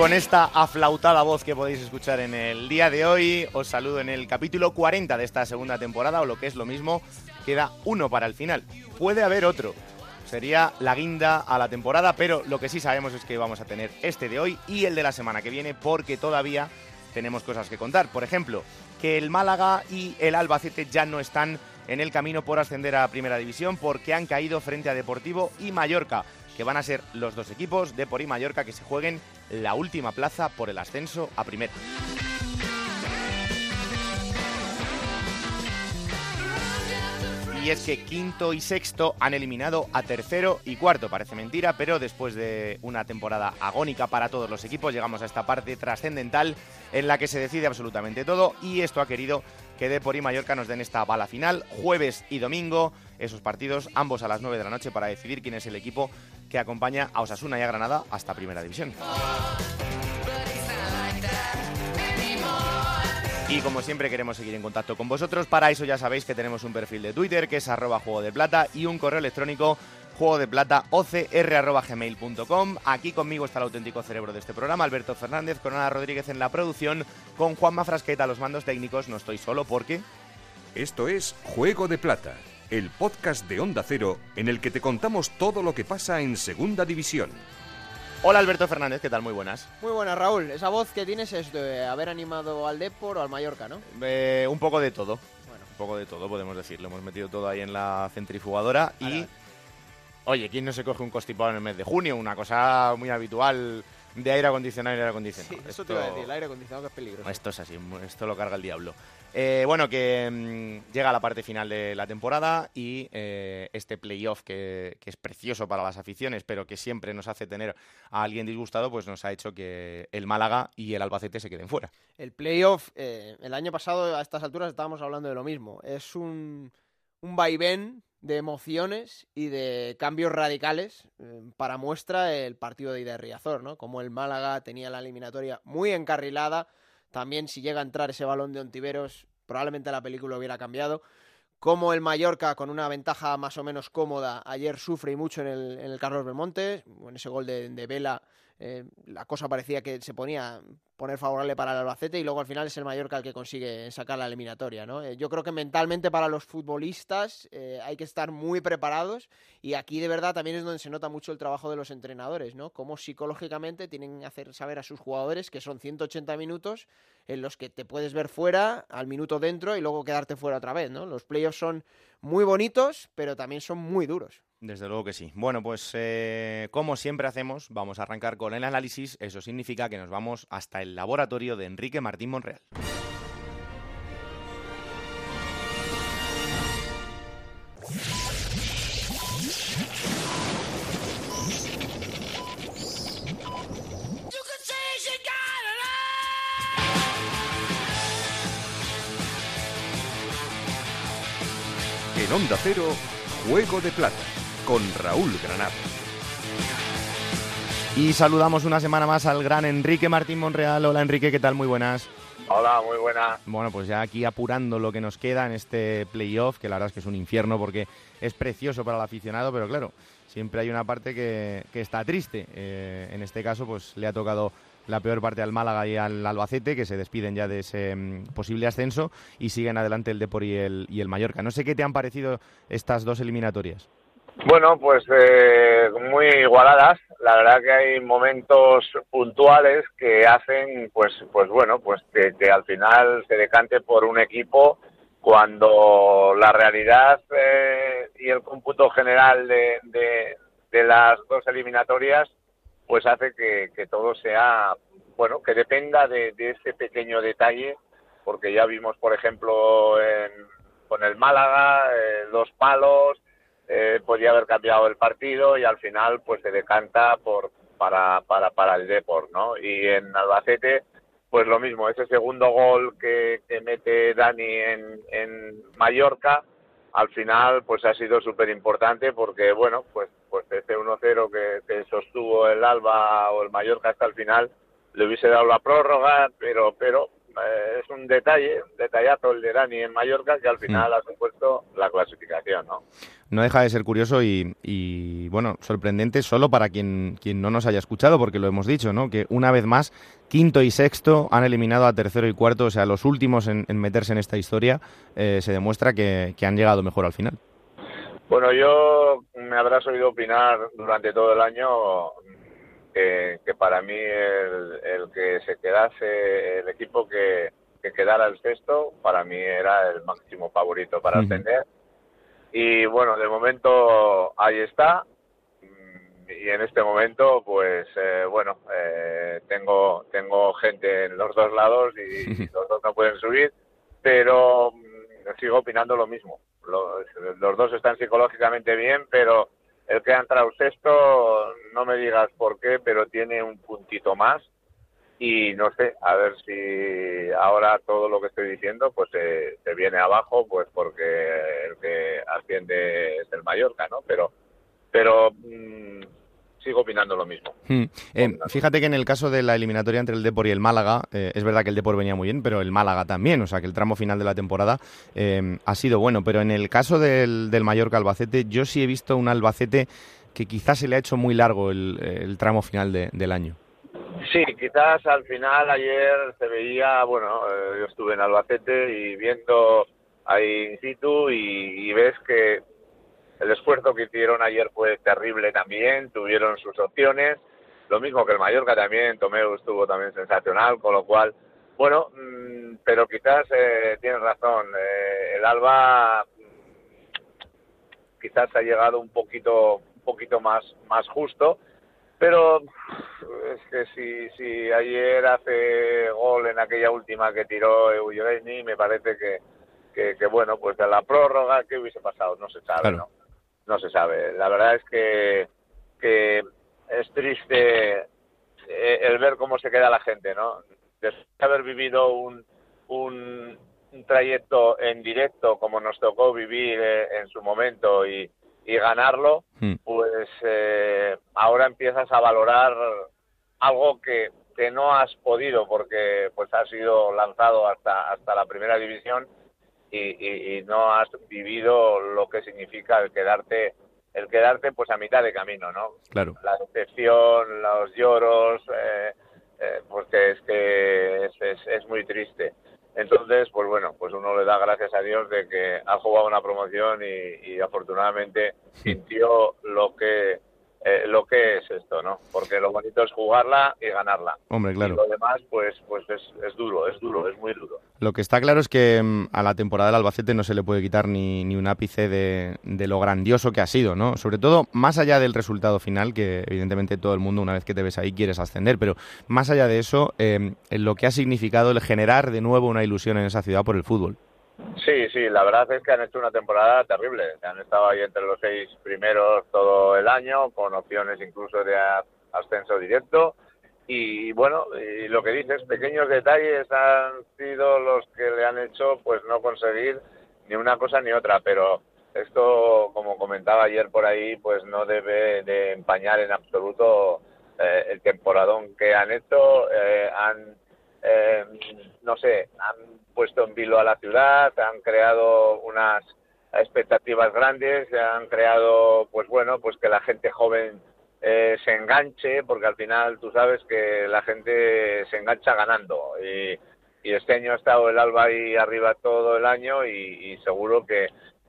Con esta aflautada voz que podéis escuchar en el día de hoy, os saludo en el capítulo 40 de esta segunda temporada, o lo que es lo mismo, queda uno para el final. Puede haber otro, sería la guinda a la temporada, pero lo que sí sabemos es que vamos a tener este de hoy y el de la semana que viene, porque todavía tenemos cosas que contar. Por ejemplo, que el Málaga y el Albacete ya no están en el camino por ascender a Primera División porque han caído frente a Deportivo y Mallorca, que van a ser los dos equipos, Depor y Mallorca, que se jueguen la última plaza por el ascenso a Primera. Y es que quinto y sexto han eliminado a tercero y cuarto. Parece mentira, pero después de una temporada agónica para todos los equipos, llegamos a esta parte trascendental en la que se decide absolutamente todo. Y esto ha querido que Depor y Mallorca nos den esta bala final, jueves y domingo. Esos partidos, ambos a las 9 de la noche, para decidir quién es el equipo que acompaña a Osasuna y a Granada hasta Primera División. Y como siempre queremos seguir en contacto con vosotros. Para eso ya sabéis que tenemos un perfil de Twitter que es arroba juego de plata y un correo electrónico juego de plata ocr.gmail.com. Aquí conmigo está el auténtico cerebro de este programa, Alberto Fernández, con Ana Rodríguez en la producción, con Juanma Frasqueta los mandos técnicos. No estoy solo porque... Esto es Juego de Plata, el podcast de Onda Cero en el que te contamos todo lo que pasa en Segunda División. Hola Alberto Fernández, ¿qué tal? Muy buenas. Muy buenas, Raúl. Esa voz que tienes es de haber animado al Depor o al Mallorca, ¿no? Eh, un poco de todo. Bueno. Un poco de todo, podemos decir. Lo hemos metido todo ahí en la centrifugadora y... Oye, ¿quién no se coge un constipado en el mes de junio? Una cosa muy habitual de aire acondicionado y aire acondicionado. Sí, eso te iba a decir, el aire acondicionado que es peligroso. Esto es así, esto lo carga el diablo. Eh, bueno, que mmm, llega la parte final de la temporada y eh, este playoff que, es precioso para las aficiones, pero que siempre nos hace tener a alguien disgustado, pues nos ha hecho que el Málaga y el Albacete se queden fuera. El playoff, eh, el año pasado a estas alturas estábamos hablando de lo mismo. Es un, un vaivén de emociones y de cambios radicales para muestra el partido de ida ¿no? Como el Málaga tenía la eliminatoria muy encarrilada, también si llega a entrar ese balón de Ontiveros, probablemente la película hubiera cambiado. Como el Mallorca, con una ventaja más o menos cómoda, ayer sufre y mucho en el, en el Carlos Belmonte, en ese gol de, de Vela, eh, la cosa parecía que se ponía poner favorable para el Albacete y luego al final es el Mallorca el que consigue sacar la eliminatoria. ¿no? Eh, yo creo que mentalmente para los futbolistas eh, hay que estar muy preparados y aquí de verdad también es donde se nota mucho el trabajo de los entrenadores, ¿no? Cómo psicológicamente tienen que hacer saber a sus jugadores que son 180 minutos en los que te puedes ver fuera, al minuto dentro y luego quedarte fuera otra vez. ¿no? Los playoffs son muy bonitos, pero también son muy duros. Desde luego que sí. Bueno, pues eh, como siempre hacemos, vamos a arrancar con el análisis. Eso significa que nos vamos hasta el laboratorio de Enrique Martín Monreal. En Onda Cero, Juego de Plata con Raúl Granado. Y saludamos una semana más al gran Enrique Martín Monreal. Hola Enrique, ¿qué tal? Muy buenas. Hola, muy buenas. Bueno, pues ya aquí apurando lo que nos queda en este playoff, que la verdad es que es un infierno porque es precioso para el aficionado, pero claro, siempre hay una parte que, que está triste. Eh, en este caso, pues le ha tocado la peor parte al Málaga y al Albacete, que se despiden ya de ese mm, posible ascenso y siguen adelante el Depor y el, y el Mallorca. No sé qué te han parecido estas dos eliminatorias. Bueno, pues eh, muy igualadas. La verdad que hay momentos puntuales que hacen, pues, pues bueno, pues que, al final se decante por un equipo cuando la realidad eh, y el cómputo general de, las dos eliminatorias, pues hace que, que todo sea, bueno, que dependa de, de ese pequeño detalle, porque ya vimos, por ejemplo, en, con el Málaga, eh, dos palos, eh, podía haber cambiado el partido y al final pues se decanta por, para, para, para el Deport, ¿no? Y en Albacete, pues lo mismo, ese segundo gol que, que mete Dani en, en Mallorca, al final pues ha sido súper importante porque, bueno, pues, pues ese 1-0 que, que sostuvo el Alba o el Mallorca hasta el final, le hubiese dado la prórroga, pero, pero eh, es un detalle, un detallazo el de Dani en Mallorca que al final ha supuesto la clasificación, ¿no? No deja de ser curioso y, y, bueno, sorprendente solo para quien, quien no nos haya escuchado, porque lo hemos dicho, ¿no? Que una vez más, quinto y sexto han eliminado a tercero y cuarto, o sea, los últimos en, en meterse en esta historia, eh, se demuestra que, que han llegado mejor al final. Bueno, yo me habrás oído opinar durante todo el año que, que para mí el, el, que se quedase el equipo que, que, quedara el sexto, para mí era el máximo favorito para. Uh -huh. Y bueno, de momento ahí está. Y en este momento, pues eh, bueno, eh, tengo, tengo gente en los dos lados y, y los dos no pueden subir, pero mm, sigo opinando lo mismo. Los, los dos están psicológicamente bien, pero el que ha entrado sexto, no me digas por qué, pero tiene un puntito más. Y no sé, a ver si ahora todo lo que estoy diciendo pues se, viene abajo, pues porque el que asciende es el Mallorca, ¿no? Pero, pero mmm, sigo opinando lo mismo. Hmm. Eh, fíjate que en el caso de la eliminatoria entre el Depor y el Málaga, eh, es verdad que el Depor venía muy bien, pero el Málaga también, o sea que el tramo final de la temporada eh, ha sido bueno. Pero en el caso del, del Mallorca Albacete, yo sí he visto un Albacete que quizás se le ha hecho muy largo el, el tramo final de, del año. Sí, quizás al final ayer se veía, bueno, eh, yo estuve en Albacete y viendo ahí in situ y, y ves que el esfuerzo que hicieron ayer fue terrible también, tuvieron sus opciones, lo mismo que el Mallorca también, Tomeu estuvo también sensacional, con lo cual, bueno, mmm, pero quizás eh, tienes razón, eh, el Alba quizás ha llegado un poquito, un poquito más, más justo, pero es que si, si ayer hace gol en aquella última que tiró Eugeni, me parece que, que, que, bueno, pues de la prórroga, ¿qué hubiese pasado? No se sabe, claro. ¿no? No se sabe. La verdad es que, que es triste eh, el ver cómo se queda la gente, ¿no? Después de haber vivido un, un, un trayecto en directo como nos tocó vivir eh, en su momento y, y ganarlo, hmm. pues eh, ahora empiezas a valorar algo que, que no has podido porque pues has sido lanzado hasta, hasta la primera división y, y, y, no has vivido lo que significa el quedarte el quedarte pues a mitad de camino, ¿no? Claro. La decepción, los lloros, eh, eh, pues que es que es, es, es muy triste. Entonces, pues bueno, pues uno le da gracias a Dios de que ha jugado una promoción y, y afortunadamente sintió lo que eh, lo que es esto, ¿no? Porque lo bonito es jugarla y ganarla. Hombre, claro. Y lo demás, pues, pues es, es duro, es duro, es muy duro. Lo que está claro es que um, a la temporada del Albacete no se le puede quitar ni, ni un ápice de, de, lo grandioso que ha sido, ¿no? Sobre todo, más allá del resultado final, que evidentemente todo el mundo, una vez que te ves ahí, quieres ascender, pero más allá de eso, eh, lo que ha significado el generar de nuevo una ilusión en esa ciudad por el fútbol. Sí, sí, la verdad es que han hecho una temporada terrible. Han estado ahí entre los seis primeros todo el año, con opciones incluso de ascenso directo. Y bueno, y lo que dices, pequeños detalles han sido los que le han hecho pues no conseguir ni una cosa ni otra, pero esto, como comentaba ayer por ahí, pues no debe de empañar en absoluto eh, el temporadón que han hecho. Eh, han, eh, no sé, han puesto en vilo a la ciudad, han creado unas expectativas grandes, han creado, pues bueno, pues que la gente joven eh, se enganche, porque al final tú sabes que la gente se engancha ganando. Y, este año ha estado el Alba ahí arriba todo el año y, seguro que,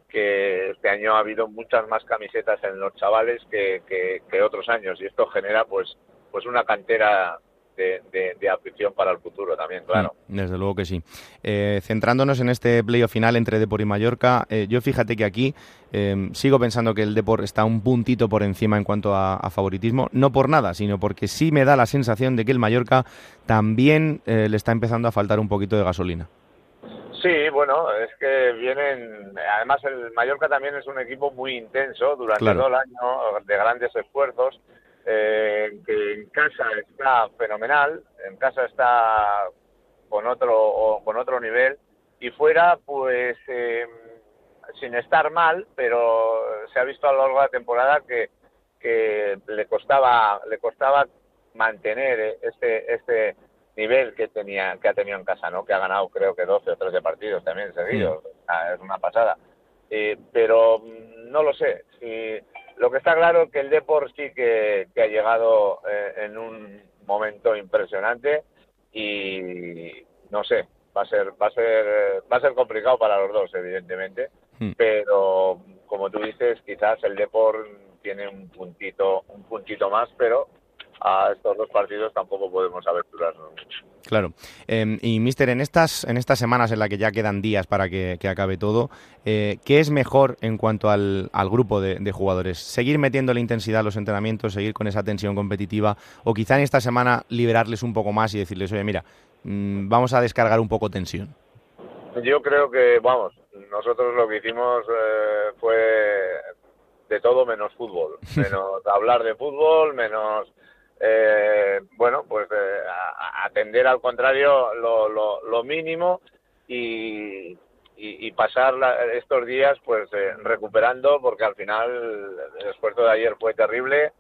que este año ha habido muchas más camisetas en los chavales que, que, que otros años y esto genera pues pues una cantera de, de, de, afición para el futuro también, claro. Mm, desde luego que sí. Eh, centrándonos en este playoff final entre Depor y Mallorca, eh, yo fíjate que aquí eh, sigo pensando que el Depor está un puntito por encima en cuanto a, a, favoritismo, no por nada, sino porque sí me da la sensación de que el Mallorca también eh, le está empezando a faltar un poquito de gasolina. Sí, bueno, es que vienen, además el Mallorca también es un equipo muy intenso durante claro. todo el año, de grandes esfuerzos, eh, que en casa está fenomenal, en casa está con otro, con otro nivel, y fuera, pues, eh, sin estar mal, pero se ha visto a lo largo de la temporada que, que le costaba, le costaba mantener este, este nivel que tenía, que ha tenido en casa, ¿no? Que ha ganado creo que 12 o 13 partidos también seguidos, es una pasada. Eh, pero mm, no lo sé. Si, lo que está claro es que el Deport sí que, ha llegado eh, en un momento impresionante y no sé, va a ser va a ser va a ser complicado para los dos evidentemente, mm. pero como tú dices, quizás el Deport tiene un puntito un puntito más, pero a estos dos partidos tampoco podemos aventurarnos. Claro. Em, y, Mister, en estas, en estas semanas en las que ya quedan días para que, acabe todo, eh, ¿qué es mejor en cuanto al, grupo de, jugadores? ¿Seguir metiendo la intensidad a los entrenamientos, seguir con esa tensión competitiva? ¿O quizá en esta semana liberarles un poco más y decirles, oye, mira, mm, vamos a descargar un poco tensión? Yo creo que, vamos, nosotros lo que hicimos eh, fue de todo menos fútbol. Menos hablar de fútbol, menos eh, bueno, pues eh, atender al contrario lo, lo, mínimo y, y, pasar estos días pues eh, recuperando porque al final el esfuerzo de ayer fue terrible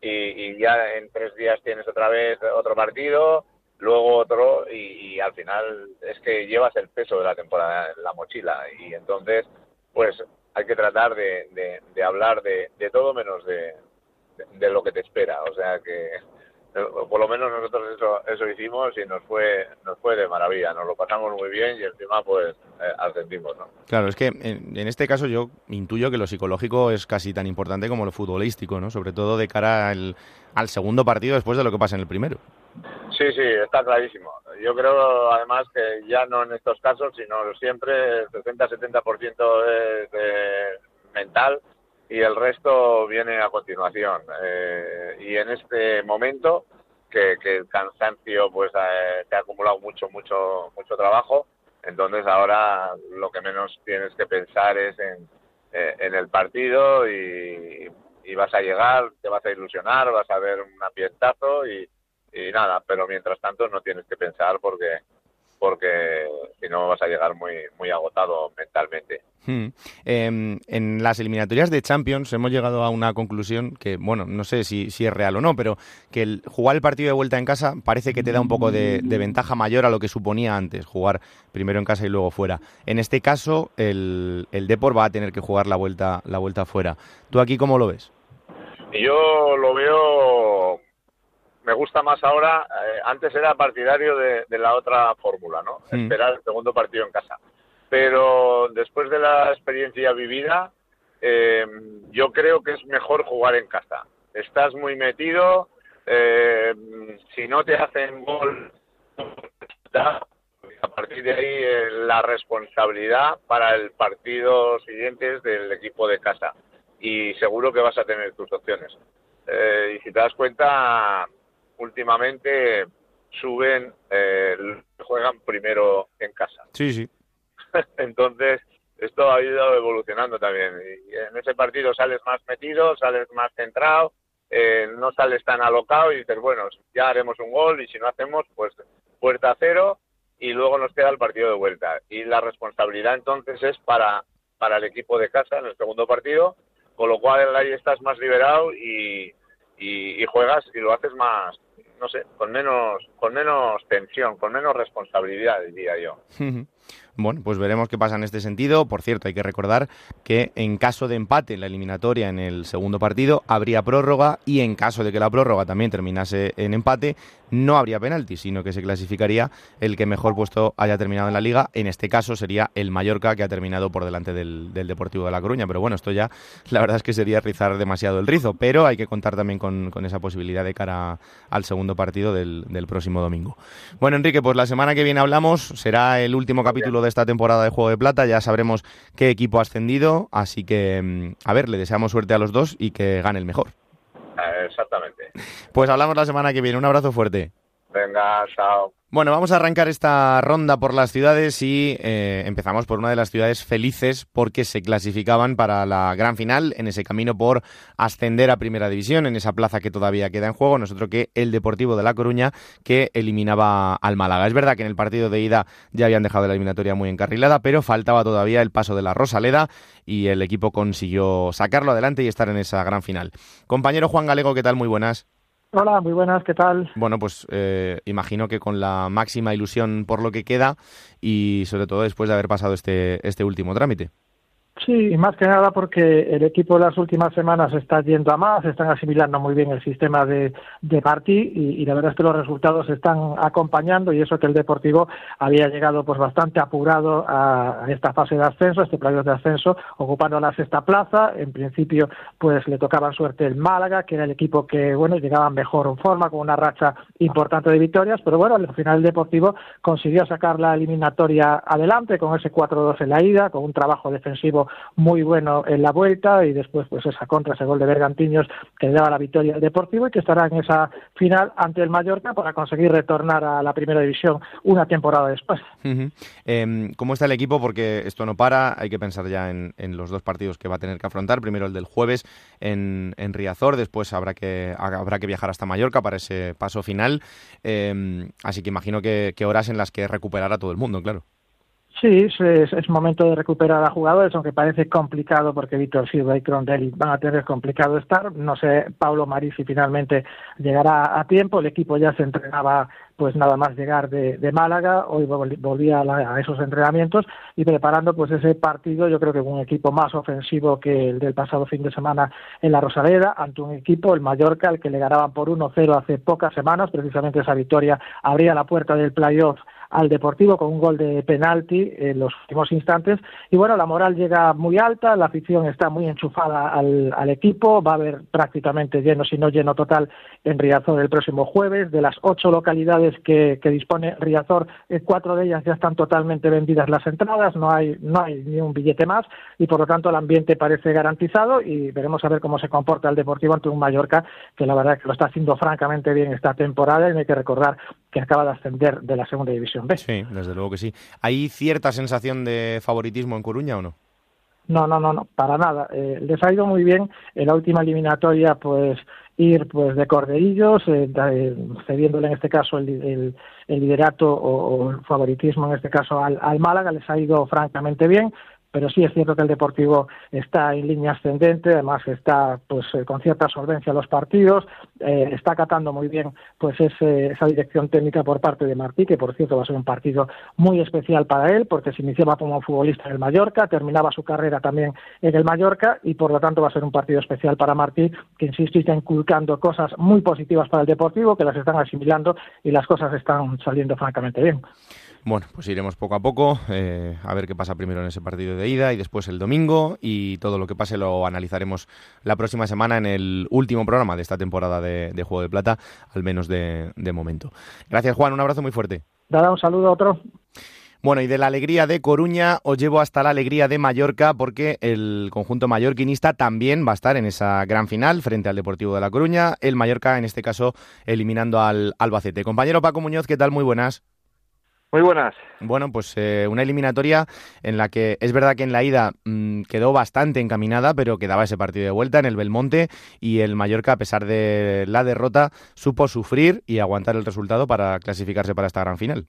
y, ya en tres días tienes otra vez otro partido, luego otro y, al final es que llevas el peso de la temporada en la mochila y entonces pues hay que tratar de, de, hablar de, de todo menos de, de lo que te espera. O sea que eh, por lo menos nosotros eso, eso hicimos y nos fue nos fue de maravilla, nos lo pasamos muy bien y encima pues eh, ascendimos, ¿no? Claro, es que en, este caso yo intuyo que lo psicológico es casi tan importante como lo futbolístico, ¿no? Sobre todo de cara al, al segundo partido después de lo que pasa en el primero. Sí, sí, está clarísimo. Yo creo además que ya no en estos casos, sino siempre 60-70% es de mental y el resto viene a continuación. Eh, y en este momento, que, el cansancio pues eh, te ha acumulado mucho, mucho, mucho trabajo, entonces ahora lo que menos tienes que pensar es en, eh, en el partido y, vas a llegar, te vas a ilusionar, vas a ver un ambientazo y, y nada, pero mientras tanto no tienes que pensar porque porque si no vas a llegar muy, muy agotado mentalmente. Hmm. Em, en las eliminatorias de Champions hemos llegado a una conclusión que, bueno, no sé si, si es real o no, pero que el, jugar el partido de vuelta en casa parece que te da un poco de, ventaja mayor a lo que suponía antes, jugar primero en casa y luego fuera. En este caso, el, el Depor va a tener que jugar la vuelta, la vuelta fuera. ¿Tú aquí cómo lo ves? Yo lo veo me gusta más ahora, eh, antes era partidario de, la otra fórmula, ¿no? Mm. Esperar el segundo partido en casa. Pero después de la experiencia vivida, eh, yo creo que es mejor jugar en casa. Estás muy metido, eh, si no te hacen gol, a partir de ahí la responsabilidad para el partido siguiente es del equipo de casa. Y seguro que vas a tener tus opciones. y si te das cuenta, últimamente suben, eh, juegan primero en casa. Sí, sí. Entonces, esto ha ido evolucionando también. Y en ese partido sales más metido, sales más centrado, eh, no sales tan alocado y dices, bueno, ya haremos un gol y si no hacemos, pues puerta cero y luego nos queda el partido de vuelta. Y la responsabilidad entonces es para, para el equipo de casa en el segundo partido, con lo cual ahí estás más liberado y, y juegas y lo haces más, no sé, con menos, con menos tensión, con menos responsabilidad, diría yo. Bueno, pues veremos qué pasa en este sentido. Por cierto, hay que recordar que en caso de empate en la eliminatoria en el segundo partido habría prórroga y en caso de que la prórroga también terminase en empate no habría penalti, sino que se clasificaría el que mejor puesto haya terminado en la liga. En este caso sería el Mallorca que ha terminado por delante del, Deportivo de La Coruña. Pero bueno, esto ya la verdad es que sería rizar demasiado el rizo, pero hay que contar también con, esa posibilidad de cara al segundo partido del, del próximo domingo. Bueno, Enrique, pues la semana que viene hablamos, será el último capítulo de esta temporada de Juego de Plata, ya sabremos qué equipo ha ascendido, así que, mm, a ver, le deseamos suerte a los dos y que gane el mejor. Eh, exactamente. Pues hablamos la semana que viene, un abrazo fuerte. Venga, chao. Bueno, vamos a arrancar esta ronda por las ciudades y eh, empezamos por una de las ciudades felices porque se clasificaban para la gran final en ese camino por ascender a Primera División, en esa plaza que todavía queda en juego, nosotros que el Deportivo de La Coruña que eliminaba al Málaga. Es verdad que en el partido de ida ya habían dejado la eliminatoria muy encarrilada, pero faltaba todavía el paso de la Rosaleda y el equipo consiguió sacarlo adelante y estar en esa gran final. Compañero Juan Galego, ¿qué tal? Muy buenas. Hola, muy buenas, ¿qué tal? Bueno, pues eh, imagino que con la máxima ilusión por lo que queda y sobre todo después de haber pasado este, este último trámite. Sí, más que nada porque el equipo de las últimas semanas está yendo a más, están asimilando muy bien el sistema de, de Martí y, la verdad es que los resultados están acompañando y eso que el Deportivo había llegado pues bastante apurado a, esta fase de ascenso, este playoff de ascenso, ocupando la sexta plaza. En principio pues le tocaba suerte el Málaga, que era el equipo que bueno llegaba en mejor forma, con una racha importante de victorias, pero bueno, al final el Deportivo consiguió sacar la eliminatoria adelante con ese 4-2 en la ida, con un trabajo defensivo muy bueno en la vuelta y después pues esa contra, ese gol de Bergantiños que le daba la victoria al Deportivo y que estará en esa final ante el Mallorca para conseguir retornar a la primera división una temporada después. Em, ¿Cómo está el equipo? Porque esto no para, hay que pensar ya en, los dos partidos que va a tener que afrontar. Primero el del jueves en, Riazor, después habrá que, habrá que viajar hasta Mallorca para ese paso final. Em, así que imagino que, que horas en las que recuperará todo el mundo, claro. Sí, es, momento de recuperar a jugadores, aunque parece complicado porque Víctor Silva y Crondelli van a tener complicado estar. No sé, Pablo Marisi finalmente llegará a tiempo. El equipo ya se entrenaba pues nada más llegar de, Málaga, hoy volvía a, esos entrenamientos y preparando pues ese partido, yo creo que un equipo más ofensivo que el del pasado fin de semana en la Rosaleda, ante un equipo, el Mallorca, al que le ganaban por 1-0 hace pocas semanas, precisamente esa victoria abría la puerta del playoff al Deportivo con un gol de penalti en los últimos instantes. Y bueno, la moral llega muy alta, la afición está muy enchufada al, al equipo, va a haber prácticamente lleno, si no lleno total, en Riazor el próximo jueves. De las ocho localidades que, que dispone Riazor, eh, cuatro de ellas ya están totalmente vendidas las entradas, no hay, no hay ni un billete más y por lo tanto el ambiente parece garantizado y veremos a ver cómo se comporta el Deportivo ante un Mallorca que la verdad que lo está haciendo francamente bien esta temporada y no hay que recordar que acaba de ascender de la segunda división. Sí, desde luego que sí. ¿Hay cierta sensación de favoritismo en Coruña o no? No, no, no, no, para nada. Eh, les ha ido muy bien en la última eliminatoria, pues ir pues de corderillos, eh, cediéndole en este caso el, liderato o, el favoritismo en este caso al, al Málaga, les ha ido francamente bien pero sí es cierto que el Deportivo está en línea ascendente, además está pues eh, con cierta solvencia los partidos, eh, está acatando muy bien pues esa dirección técnica por parte de Martí, que por cierto va a ser un partido muy especial para él, porque se iniciaba como futbolista en el Mallorca, terminaba su carrera también en el Mallorca y por lo tanto va a ser un partido especial para Martí, que insisto está inculcando cosas muy positivas para el Deportivo, que las están asimilando y las cosas están saliendo francamente bien. Bueno, pues iremos poco a poco eh, a ver qué pasa primero en ese partido de ida y después el domingo y todo lo que pase lo analizaremos la próxima semana en el último programa de esta temporada de, Juego de Plata, al menos de, momento. Gracias Juan, un abrazo muy fuerte. Dada un saludo a otro. Bueno, y de la alegría de Coruña os llevo hasta la alegría de Mallorca porque el conjunto mallorquinista también va a estar en esa gran final frente al Deportivo de La Coruña. El Mallorca, en este caso, eliminando al Albacete. Compañero Paco Muñoz, ¿qué tal? Muy buenas. Muy buenas. Bueno, pues eh, una eliminatoria en la que es verdad que en la ida mm, quedó bastante encaminada, pero quedaba ese partido de vuelta en el Belmonte y el Mallorca, a pesar de la derrota, supo sufrir y aguantar el resultado para clasificarse para esta gran final.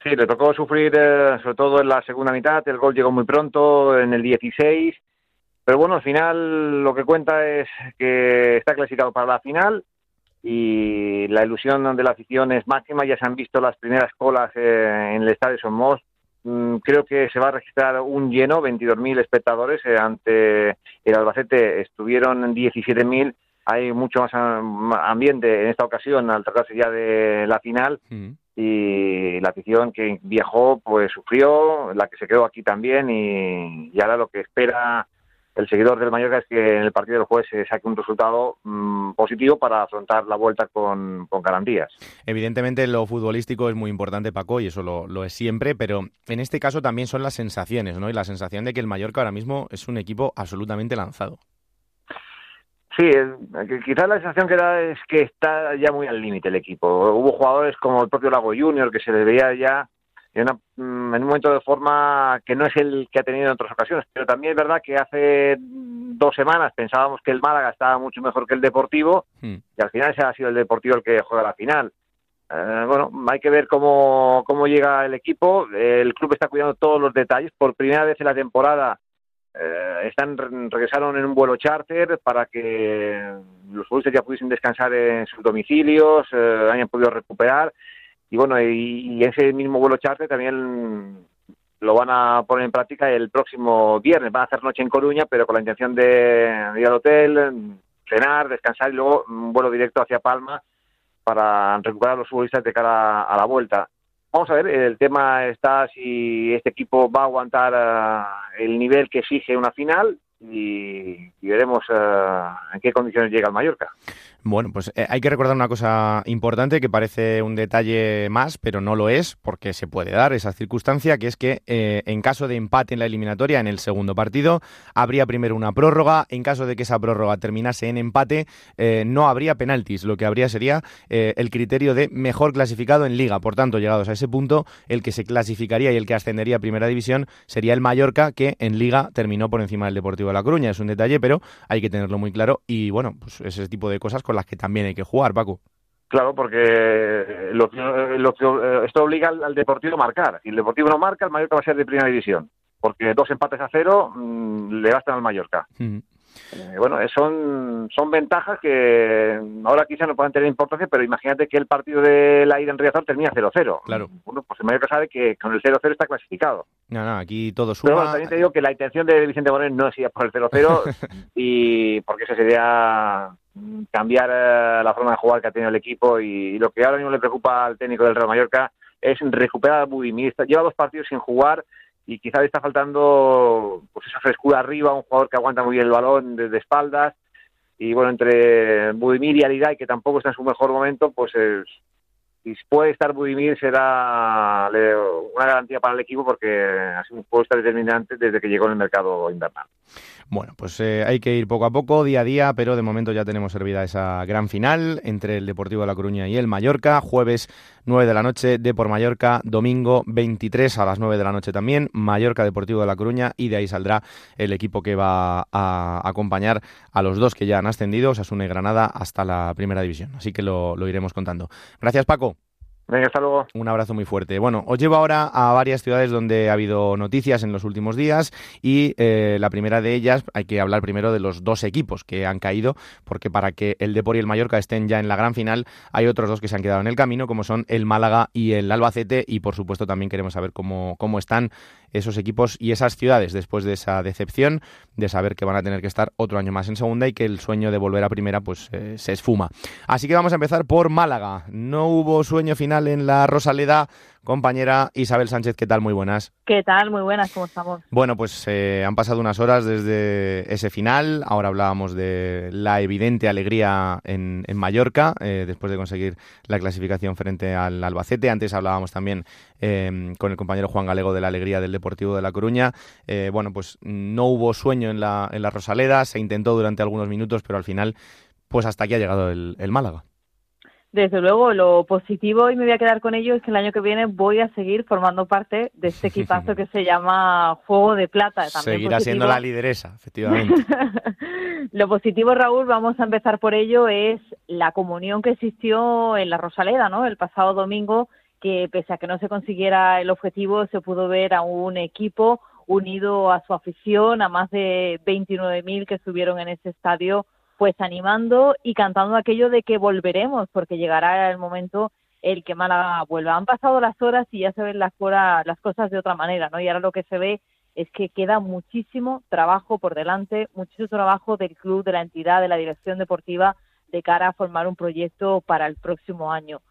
Sí, le tocó sufrir eh, sobre todo en la segunda mitad, el gol llegó muy pronto, en el 16, pero bueno, al final lo que cuenta es que está clasificado para la final y la ilusión de la afición es máxima. Ya se han visto las primeras colas eh, en el estadio Somos. Mm, creo que se va a registrar un lleno, 22.000 espectadores. Eh, ante el Albacete estuvieron 17.000. Hay mucho más ambiente en esta ocasión al tratarse ya de la final. Mm. Y la afición que viajó, pues sufrió, la que se quedó aquí también. Y, y ahora lo que espera el seguidor del Mallorca es que en el partido del jueves se saque un resultado mm, positivo para afrontar la vuelta con, garantías. Evidentemente lo futbolístico es muy importante, Paco, y eso lo, es siempre, pero en este caso también son las sensaciones, ¿no? Y la sensación de que el Mallorca ahora mismo es un equipo absolutamente lanzado. Sí, quizás la sensación que da es que está ya muy al límite el equipo. Hubo jugadores como el propio Lago Junior que se le veía ya en, mm, en, un momento de forma que no es el que ha tenido en otras ocasiones. Pero también es verdad que hace dos semanas pensábamos que el Málaga estaba mucho mejor que el Deportivo hmm. y al final ese ha sido el Deportivo el que juega la final. Eh, bueno, hay que ver cómo, cómo llega el equipo. El club está cuidando todos los detalles. Por primera vez en la temporada eh, están regresaron en un vuelo charter para que los futbolistas ya pudiesen descansar en sus domicilios, eh, hayan podido recuperar y bueno, y, ese mismo vuelo charter también lo van a poner en práctica el próximo viernes. Van a hacer noche en Coruña, pero con la intención de ir al hotel, cenar, descansar y luego un vuelo directo hacia Palma para recuperar a los futbolistas de cara a la vuelta. Vamos a ver, el tema está si este equipo va a aguantar eh, el nivel que exige una final y, veremos eh, en qué condiciones llega el Mallorca. Bueno, pues eh, hay que recordar una cosa importante que parece un detalle más, pero no lo es, porque se puede dar esa circunstancia, que es que eh, en caso de empate en la eliminatoria, en el segundo partido, habría primero una prórroga. En caso de que esa prórroga terminase en empate, eh, no habría penaltis. Lo que habría sería el criterio de mejor clasificado en liga. Por tanto, llegados a ese punto, el que se clasificaría y el que ascendería a primera división sería el Mallorca, que en liga terminó por encima del Deportivo de La Coruña. Es un detalle, pero hay que tenerlo muy claro. Y bueno, pues ese tipo de cosas las que también hay que jugar, Paco. Claro, porque lo, esto obliga al, Deportivo a marcar. Si el Deportivo no marca, el Mallorca va a ser de primera división. Porque dos empates a cero mm, le bastan al Mallorca. Eh, bueno, son, son ventajas que ahora quizá no puedan tener importancia, pero imagínate que el partido de la ida en Riazor termina 0-0. Claro. Bueno, pues el Mallorca sabe que con el 0-0 está clasificado. No, no, aquí todo suma. Pero también te digo que la intención de Vicente Moreno no es ir por el 0-0 y porque ese sería cambiar eh, la forma de jugar que ha tenido el equipo y, lo que ahora mismo le preocupa al técnico del Real Mallorca es recuperar a Budimir. Lleva dos partidos sin jugar y quizá le está faltando pues esa frescura arriba, un jugador que aguanta muy bien el balón desde espaldas y bueno, entre Budimir y Aliday, que tampoco está en su mejor momento, pues es, si puede estar Budimir será una garantía para el equipo porque ha sido un puesto determinante desde que llegó en el mercado invernal. Bueno, pues eh, hay que ir poco a poco, día a día, pero de momento ya tenemos servida esa gran final entre el Deportivo de La Coruña y el Mallorca, jueves 9 de la noche, de por Mallorca, domingo 23 a las 9 de la noche también, Mallorca Deportivo de La Coruña y de ahí saldrá el equipo que va a acompañar a los dos que ya han ascendido, Osasuna y Granada, hasta la primera división. Así que lo iremos contando. Gracias Paco. Venga, hasta. Un abrazo muy fuerte. Bueno, os llevo ahora a varias ciudades donde ha habido noticias en los últimos días y eh, la primera de ellas hay que hablar primero de los dos equipos que han caído porque para que el Depor y el Mallorca estén ya en la gran final hay otros dos que se han quedado en el camino como son el Málaga y el Albacete y por supuesto también queremos saber cómo, cómo están esos equipos y esas ciudades después de esa decepción de saber que van a tener que estar otro año más en segunda y que el sueño de volver a primera pues eh, se esfuma. Así que vamos a empezar por Málaga. No hubo sueño final en la Rosaleda compañera Isabel Sánchez. ¿Qué tal? Muy buenas. ¿Qué tal? Muy buenas, ¿cómo estamos? Bueno, pues eh, han pasado unas horas desde ese final. Ahora hablábamos de la evidente alegría en, Mallorca, eh, después de conseguir la clasificación frente al Albacete. Antes hablábamos también em, con el compañero Juan Galego de la alegría del Deportivo de La Coruña. Eh, bueno, pues no hubo sueño en la, en la Rosaleda, se intentó durante algunos minutos, pero al final, pues hasta aquí ha llegado el Málaga. Desde luego, lo positivo, y me voy a quedar con ello, es que el año que viene voy a seguir formando parte de este equipazo que se llama Juego de Plata. También Seguirá siendo la lideresa, efectivamente. lo positivo, Raúl, vamos a empezar por ello, es la comunión que existió en la Rosaleda, ¿no? El pasado domingo, que pese a que no se consiguiera el objetivo, se pudo ver a un equipo unido a su afición, a más de 29.000 que estuvieron en ese estadio pues animando y cantando aquello de que volveremos, porque llegará el momento el que Málaga vuelva. Han pasado las horas y ya se ven las, las cosas de otra manera, ¿no? Y ahora lo que se ve es que queda muchísimo trabajo por delante, muchísimo trabajo del club, de la entidad, de la dirección deportiva de cara a formar un proyecto para el próximo año.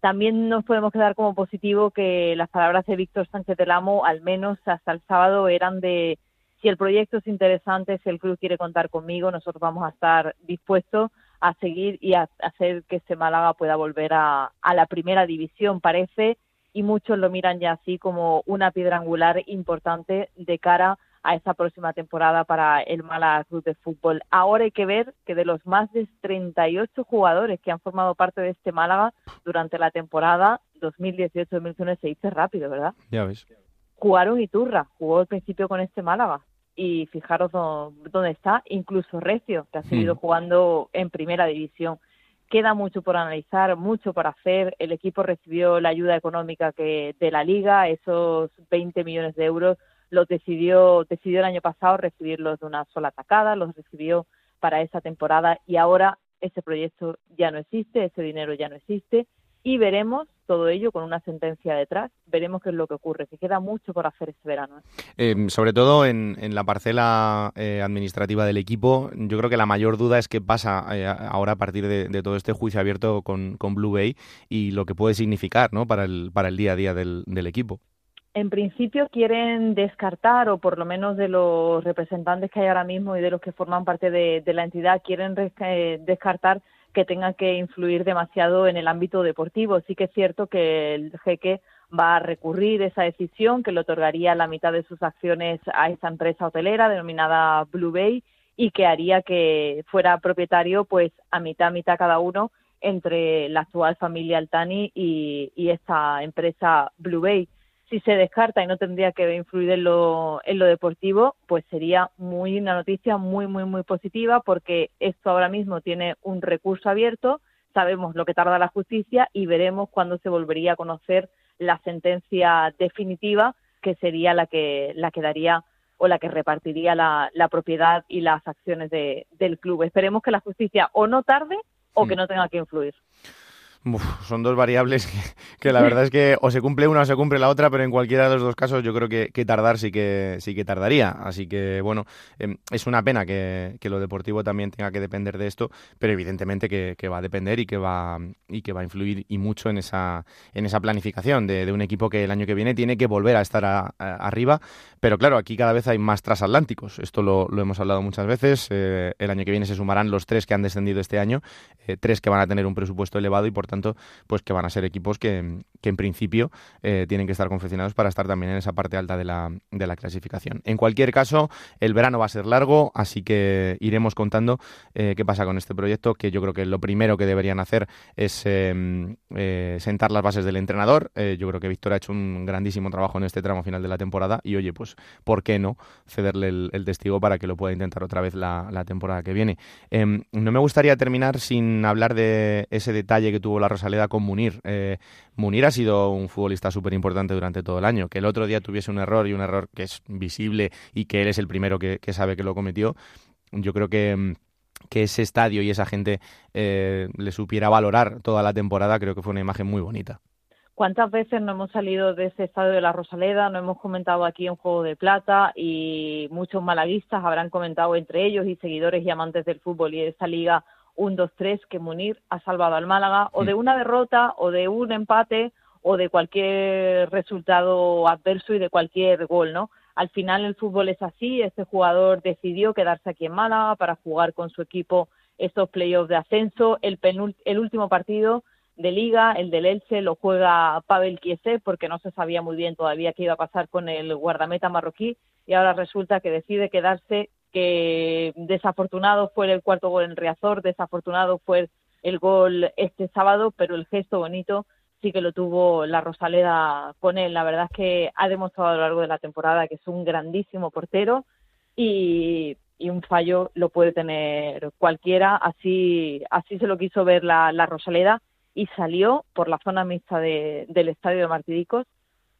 También nos podemos quedar como positivo que las palabras de Víctor Sánchez del Amo, al menos hasta el sábado, eran de si el proyecto es interesante, si el club quiere contar conmigo, nosotros vamos a estar dispuestos a seguir y a hacer que este Málaga pueda volver a, la primera división, parece, y muchos lo miran ya así como una piedra angular importante de cara a esta próxima temporada para el Málaga Club de Fútbol. Ahora hay que ver que de los más de 38 jugadores que han formado parte de este Málaga durante la temporada 2018-2019 se dice rápido, ¿verdad? Ya ves. Jugaron Iturra, jugó al principio con este Málaga y fijaros dónde está, incluso Recio, que ha seguido Mm. jugando en primera división. Queda mucho por analizar, mucho por hacer. El equipo recibió la ayuda económica que de la liga, esos 20 millones de euros los decidió decidió el año pasado recibirlos de una sola atacada, los recibió para esa temporada y ahora ese proyecto ya no existe, ese dinero ya no existe y veremos todo ello con una sentencia detrás, veremos qué es lo que ocurre, que queda mucho por hacer este verano. ¿eh? Eh, sobre todo en, en la parcela eh, administrativa del equipo, yo creo que la mayor duda es qué pasa eh, ahora a partir de, de, todo este juicio abierto con, con, Blue Bay y lo que puede significar ¿no? para, el, para el día a día del, del equipo. En principio quieren descartar, o por lo menos de los representantes que hay ahora mismo y de los que forman parte de, de la entidad, quieren eh, descartar que tenga que influir demasiado en el ámbito deportivo. Sí que es cierto que el jeque va a recurrir esa decisión, que le otorgaría la mitad de sus acciones a esta empresa hotelera denominada Blue Bay y que haría que fuera propietario pues a mitad, mitad cada uno entre la actual familia Altani y, y esta empresa Blue Bay si se descarta y no tendría que influir en lo, en lo deportivo, pues sería muy una noticia muy, muy, muy positiva porque esto ahora mismo tiene un recurso abierto, sabemos lo que tarda la justicia y veremos cuándo se volvería a conocer la sentencia definitiva que sería la que, la que daría o la que repartiría la, la propiedad y las acciones de, del club. Esperemos que la justicia o no tarde o que no tenga que influir. Son dos variables que, la verdad es que o se cumple una o se cumple la otra, pero en cualquiera de los dos casos yo creo que, que tardar sí que sí que tardaría. Así que bueno, eh, es una pena que, que, lo deportivo también tenga que depender de esto, pero evidentemente que, va a depender y que va y que va a influir y mucho en esa en esa planificación de, un equipo que el año que viene tiene que volver a estar arriba. Pero claro, aquí cada vez hay más transatlánticos. Esto lo, lo hemos hablado muchas veces. Eh, el año que viene se sumarán los tres que han descendido este año, eh, tres que van a tener un presupuesto elevado y por tanto, pues que van a ser equipos que, que en principio eh, tienen que estar confeccionados para estar también en esa parte alta de la, de la, clasificación. En cualquier caso, el verano va a ser largo, así que iremos contando eh, qué pasa con este proyecto, que yo creo que lo primero que deberían hacer es eh, sentar las bases del entrenador. yo creo que Víctor ha hecho un grandísimo trabajo en este tramo final de la temporada y oye, pues, ¿por qué no cederle el, el testigo para que lo pueda intentar otra vez la, la temporada que viene? Em, no me gustaría terminar sin hablar de ese detalle que tuvo la Rosaleda con Munir. Munir ha sido un futbolista súper importante durante todo el año. Que el otro día tuviese un error y un error que es visible y que él es el primero que, sabe que lo cometió, yo creo que, que ese estadio y esa gente eh, le supiera valorar toda la temporada, creo que fue una imagen muy bonita. ¿Cuántas veces no hemos salido de ese estadio de la Rosaleda? No hemos comentado aquí un juego de plata y muchos malaguistas habrán comentado entre ellos y seguidores y amantes del fútbol y de esta liga un 2-3 que Munir ha salvado al Málaga o de una derrota o de un empate o de cualquier resultado adverso y de cualquier gol, ¿no? Al final el fútbol es así, este jugador decidió quedarse aquí en Málaga para jugar con su equipo estos playoffs de ascenso, el, el último partido de liga, el del Elche, lo juega Pavel Kiese porque no se sabía muy bien todavía qué iba a pasar con el guardameta marroquí y ahora resulta que decide quedarse que desafortunado fue el cuarto gol en Riazor, desafortunado fue el gol este sábado, pero el gesto bonito sí que lo tuvo la Rosaleda con él. La verdad es que ha demostrado a lo largo de la temporada que es un grandísimo portero y, un fallo lo puede tener cualquiera. Así, así se lo quiso ver la, la Rosaleda y salió por la zona mixta de, del estadio de Martiricos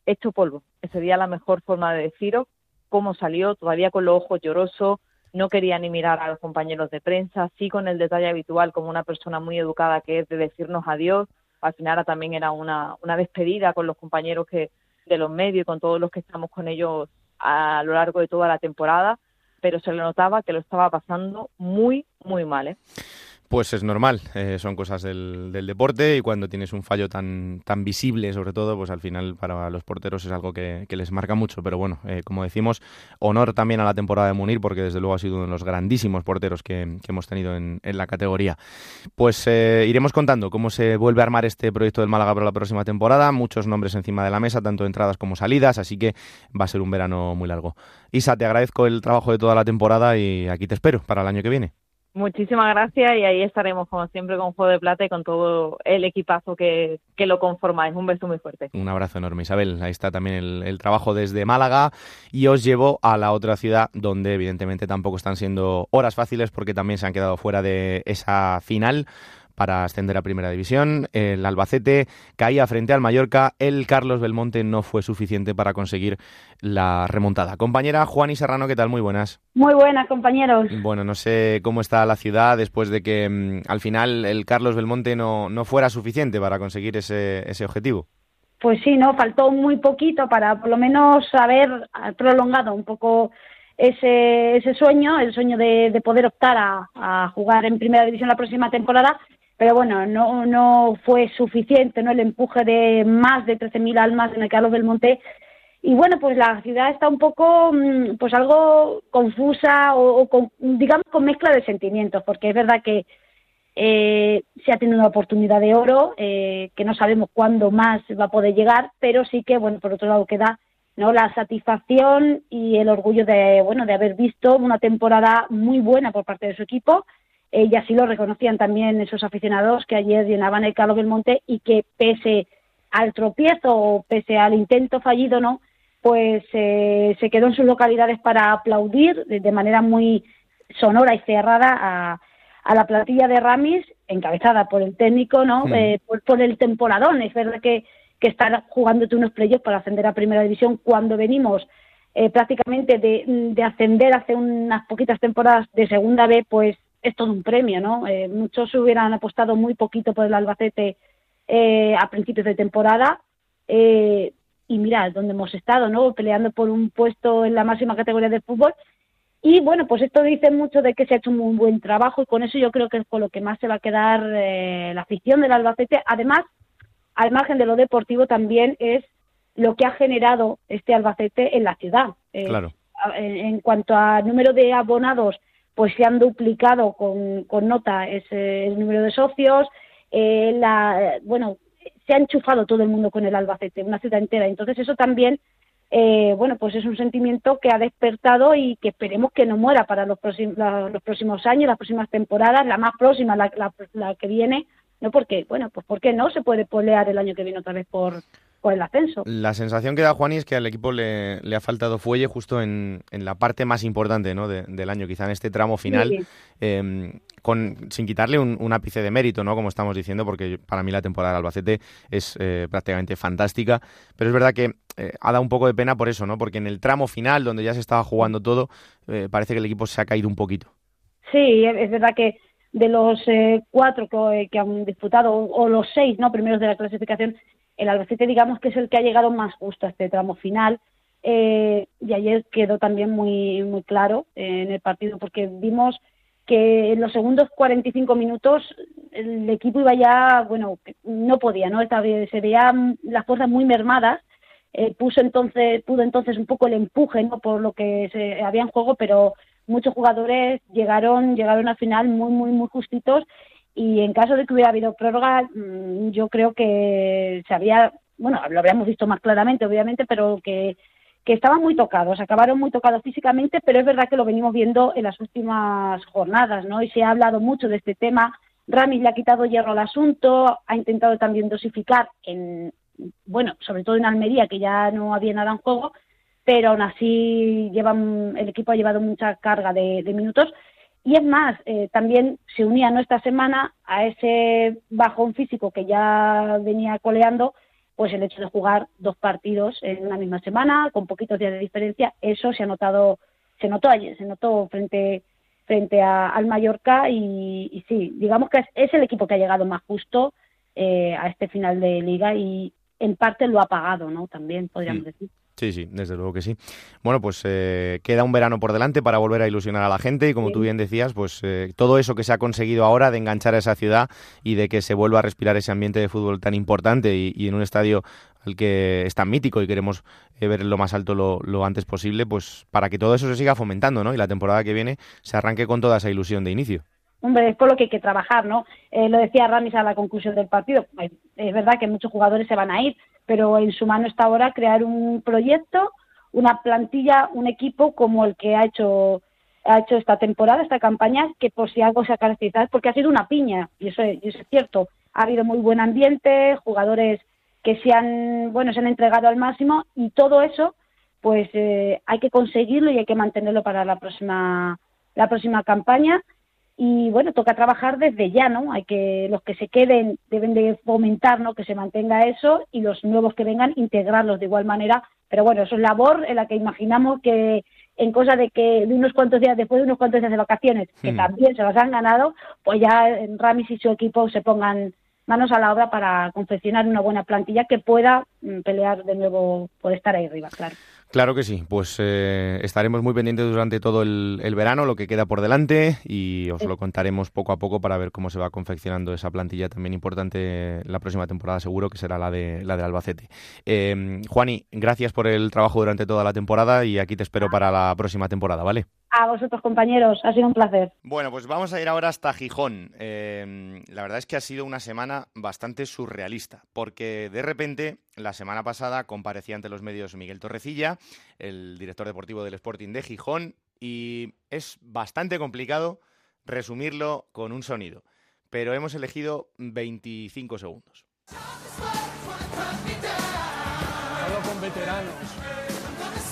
hecho polvo. Sería la mejor forma de decirlo, cómo salió, todavía con los ojos llorosos, no quería ni mirar a los compañeros de prensa, sí con el detalle habitual como una persona muy educada que es de decirnos adiós, al final también era una, una despedida con los compañeros que de los medios y con todos los que estamos con ellos a lo largo de toda la temporada, pero se le notaba que lo estaba pasando muy, muy mal. ¿eh? Pues es normal, eh, son cosas del, deporte y cuando tienes un fallo tan, tan visible, sobre todo, pues al final para los porteros es algo que, les marca mucho. Pero bueno, eh, como decimos, honor también a la temporada de Munir porque desde luego ha sido uno de los grandísimos porteros que, hemos tenido en, la categoría. Pues eh, iremos contando cómo se vuelve a armar este proyecto del Málaga para la próxima temporada. Muchos nombres encima de la mesa, tanto entradas como salidas, así que va a ser un verano muy largo. Isa, te agradezco el trabajo de toda la temporada y aquí te espero para el año que viene. Muchísimas gracias y ahí estaremos como siempre con Juego de Plata y con todo el equipazo que, que lo conformáis. Un beso muy fuerte. Un abrazo enorme Isabel. Ahí está también el, el, trabajo desde Málaga y os llevo a la otra ciudad donde evidentemente tampoco están siendo horas fáciles porque también se han quedado fuera de esa final para ascender a Primera División. El Albacete caía frente al Mallorca. El Carlos Belmonte no fue suficiente para conseguir la remontada. Compañera Juan y Serrano, ¿qué tal? Muy buenas. Muy buenas, compañeros. Bueno, no sé cómo está la ciudad después de que mm, al final el Carlos Belmonte no, no fuera suficiente para conseguir ese, ese objetivo. Pues sí, no, faltó muy poquito para por lo menos haber prolongado un poco ese, ese sueño, el sueño de, de poder optar a, a, jugar en primera división la próxima temporada pero bueno, no, no fue suficiente ¿no? el empuje de más de 13.000 almas en el Carlos del Monte. Y bueno, pues la ciudad está un poco, mm, pues algo confusa o, con, digamos con mezcla de sentimientos, porque es verdad que eh, se ha tenido una oportunidad de oro, eh, que no sabemos cuándo más va a poder llegar, pero sí que, bueno, por otro lado queda no la satisfacción y el orgullo de, bueno, de haber visto una temporada muy buena por parte de su equipo, y así lo reconocían también esos aficionados que ayer llenaban el Carlos Belmonte y que pese al tropiezo o pese al intento fallido, ¿no? Pues eh, se quedó en sus localidades para aplaudir de manera muy sonora y cerrada a, a la plantilla de Ramis, encabezada por el técnico, ¿no? Eh, por, el temporadón. Es verdad que, que estar jugándote unos playoffs para ascender a Primera División cuando venimos eh, prácticamente de, de ascender hace unas poquitas temporadas de Segunda B, pues es todo un premio, ¿no? Eh, muchos hubieran apostado muy poquito por el Albacete eh, a principios de temporada. Eh, y mira, donde hemos estado, ¿no? Peleando por un puesto en la máxima categoría del fútbol. Y bueno, pues esto dice mucho de que se ha hecho un muy buen trabajo y con eso yo creo que es con lo que más se va a quedar la afición del Albacete. Además, al margen de lo deportivo, también es lo que ha generado este Albacete en la ciudad. claro. en cuanto a número de abonados pues se han duplicado con, con nota ese el número de socios, eh, la, bueno, se ha enchufado todo el mundo con el Albacete, una ciudad entera. Entonces eso también, eh, bueno, pues es un sentimiento que ha despertado y que esperemos que no muera para los, próximos, los próximos años, las próximas temporadas, la más próxima, la, la, que viene, no porque, bueno, pues porque no se puede polear el año que viene otra vez por por el ascenso. La sensación que da Juani es que al equipo le, le ha faltado fuelle justo en, en, la parte más importante ¿no? del año, quizá en este tramo final, em, con, sin quitarle un, ápice de mérito, ¿no? como estamos diciendo, porque para mí la temporada del Albacete es eh, prácticamente fantástica, pero es verdad que eh, ha dado un poco de pena por eso, ¿no? porque en el tramo final, donde ya se estaba jugando todo, eh, parece que el equipo se ha caído un poquito. Sí, es verdad que de los cuatro que, que, han disputado, o los seis no primeros de la clasificación, el Albacete digamos que es el que ha llegado más justo a este tramo final eh, y ayer quedó también muy muy claro en el partido porque vimos que en los segundos 45 minutos el equipo iba ya, bueno, no podía, ¿no? se veían las fuerzas muy mermadas, eh, puso entonces, pudo entonces un poco el empuje, ¿no? Por lo que se, había en juego, pero muchos jugadores llegaron, llegaron al final muy, muy, muy justitos y en caso de que hubiera habido prórroga, mm, yo creo que se había, bueno, lo habríamos visto más claramente, obviamente, pero que, que estaban muy tocados, acabaron muy tocados físicamente, pero es verdad que lo venimos viendo en las últimas jornadas, ¿no? Y se ha hablado mucho de este tema. Ramis le ha quitado hierro al asunto, ha intentado también dosificar en, bueno, sobre todo en Almería, que ya no había nada en juego, pero aún así llevan, el equipo ha llevado mucha carga de minutos y es más, eh, también se unía nuestra semana a ese bajón físico que ya venía coleando, pues el hecho de jugar dos partidos en una misma semana, con poquitos días de diferencia, eso se ha notado, se notó ayer, se notó frente frente al Mallorca y, sí, digamos que es, el equipo que ha llegado más justo eh, a este final de liga y en parte lo ha pagado, ¿no? También podríamos mm. decir. Sí, sí, desde luego que sí. Bueno, pues eh, queda un verano por delante para volver a ilusionar a la gente y como tú bien decías, pues eh, todo eso que se ha conseguido ahora de enganchar a esa ciudad y de que se vuelva a respirar ese ambiente de fútbol tan importante y, en un estadio al que es tan mítico y queremos eh, ver lo más alto lo, lo, antes posible, pues para que todo eso se siga fomentando, ¿no? Y la temporada que viene se arranque con toda esa ilusión de inicio. Hombre, es por lo que hay que trabajar, ¿no? lo decía Ramis a la conclusión del partido. Es verdad que muchos jugadores se van a ir, pero en su mano está ahora crear un proyecto, una plantilla, un equipo como el que ha hecho ha hecho esta temporada, esta campaña, que por si algo se ha caracterizado porque ha sido una piña, y eso, es, cierto. Ha habido muy buen ambiente, jugadores que se han, bueno, se han entregado al máximo y todo eso, pues eh, hay que conseguirlo y hay que mantenerlo para la próxima, la próxima campaña y bueno, toca trabajar desde ya, ¿no? Hay que los que se queden deben de fomentar, ¿no? Que se mantenga eso y los nuevos que vengan integrarlos de igual manera. Pero bueno, eso es labor en la que imaginamos que en cosa de que de unos cuantos días después de unos cuantos días de vacaciones, que hmm. también se los han ganado, pues ya Ramis y su equipo se pongan manos a la obra para confeccionar una buena plantilla que pueda mm, pelear de nuevo por estar ahí arriba, claro. Claro que sí, pues eh, estaremos muy pendientes durante todo el, verano, lo que queda por delante, y os lo contaremos poco a poco para ver cómo se va confeccionando esa plantilla también importante la próxima temporada, seguro que será la de la de Albacete. Eh, Juani, gracias por el trabajo durante toda la temporada y aquí te espero para la próxima temporada, ¿vale? A vosotros, compañeros, ha sido un placer. Bueno, pues vamos a ir ahora hasta Gijón. Eh, la verdad es que ha sido una semana bastante surrealista, porque de repente, la semana pasada comparecía ante los medios Miguel Torrecilla, el director deportivo del Sporting de Gijón, y es bastante complicado resumirlo con un sonido, pero hemos elegido 25 segundos. Hablo con veteranos,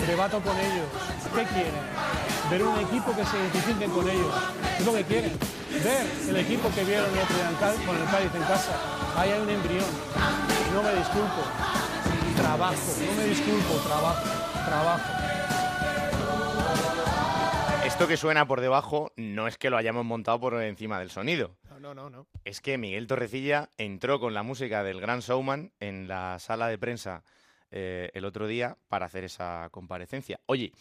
debato con ellos. ¿Qué quieren? Ver un equipo que se identifique con ellos. Es lo que quieren. Ver el equipo que vieron el otro día con el Cádiz en casa. Ahí hay un embrión. No me disculpo. Trabajo. No me disculpo. Trabajo. Trabajo. Esto que suena por debajo no es que lo hayamos montado por encima del sonido. No, no, no. Es que Miguel Torrecilla entró con la música del Gran Showman en la sala de prensa eh, el otro día para hacer esa comparecencia. Oye,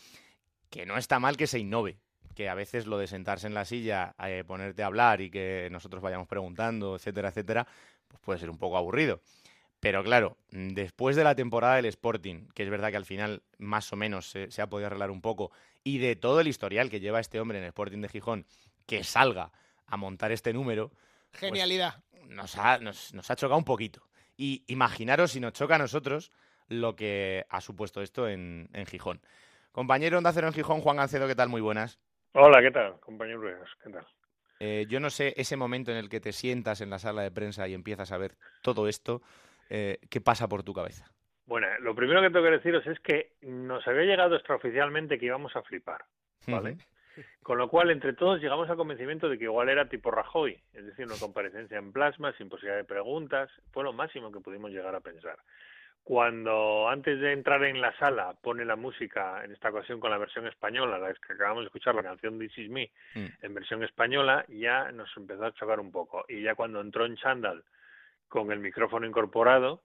que no está mal que se innove, que a veces lo de sentarse en la silla, eh, ponerte a hablar y que nosotros vayamos preguntando, etcétera, etcétera, pues puede ser un poco aburrido. Pero claro, mm, después de la temporada del Sporting, que es verdad que al final más o menos se, ha podido arreglar un poco, y de todo el historial que lleva este hombre en el Sporting de Gijón, que salga a montar este número. Pues Genialidad. nos, ha, nos, ha chocado un poquito. Y imaginaros si nos choca a nosotros lo que ha supuesto esto en, en Gijón. Compañero Onda Cero en Gijón, Juan Gancedo, ¿qué tal? Muy buenas. Hola, ¿qué tal, compañero ¿Qué tal? Eh, yo no sé, ese momento en el que te sientas en la sala de prensa y empiezas a ver todo esto, eh, ¿qué pasa por tu cabeza? Bueno, lo primero que tengo que deciros es que nos había llegado extraoficialmente que íbamos a flipar, ¿vale? Con lo cual, entre todos, llegamos al convencimiento de que igual era tipo Rajoy, es decir, una comparecencia en plasma, sin posibilidad de preguntas, fue lo máximo que pudimos llegar a pensar cuando antes de entrar en la sala pone la música, en esta ocasión con la versión española, la que acabamos de escuchar, la canción This Is Me, mm. en versión española, ya nos empezó a chocar un poco. Y ya cuando entró en Chandal con el micrófono incorporado,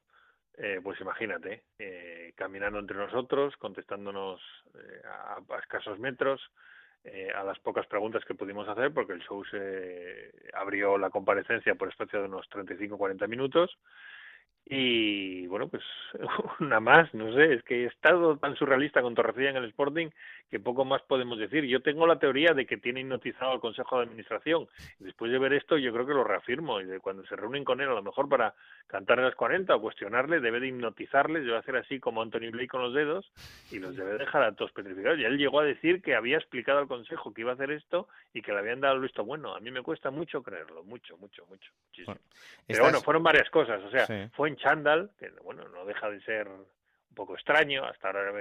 eh, pues imagínate, eh, caminando entre nosotros, contestándonos eh, a, a, escasos metros, a las pocas preguntas que pudimos hacer, porque el show se abrió la comparecencia por espacio de unos 35-40 minutos, y bueno, pues una más, no sé, es que he estado tan surrealista con Torrecilla en el Sporting que poco más podemos decir. Yo tengo la teoría de que tiene hipnotizado al Consejo de Administración. Después de ver esto, yo creo que lo reafirmo. Y de cuando se reúnen con él, a lo mejor para cantarle las 40 o cuestionarle, debe de hipnotizarles, debe hacer así como Anthony Blake con los dedos y los debe dejar a todos petrificados. Y él llegó a decir que había explicado al Consejo que iba a hacer esto y que le habían dado el visto bueno. A mí me cuesta mucho creerlo, mucho, mucho, mucho. Muchísimo. Pero bueno, fueron varias cosas. O sea, fue en chándal, que bueno, no deja de ser un poco extraño, hasta ahora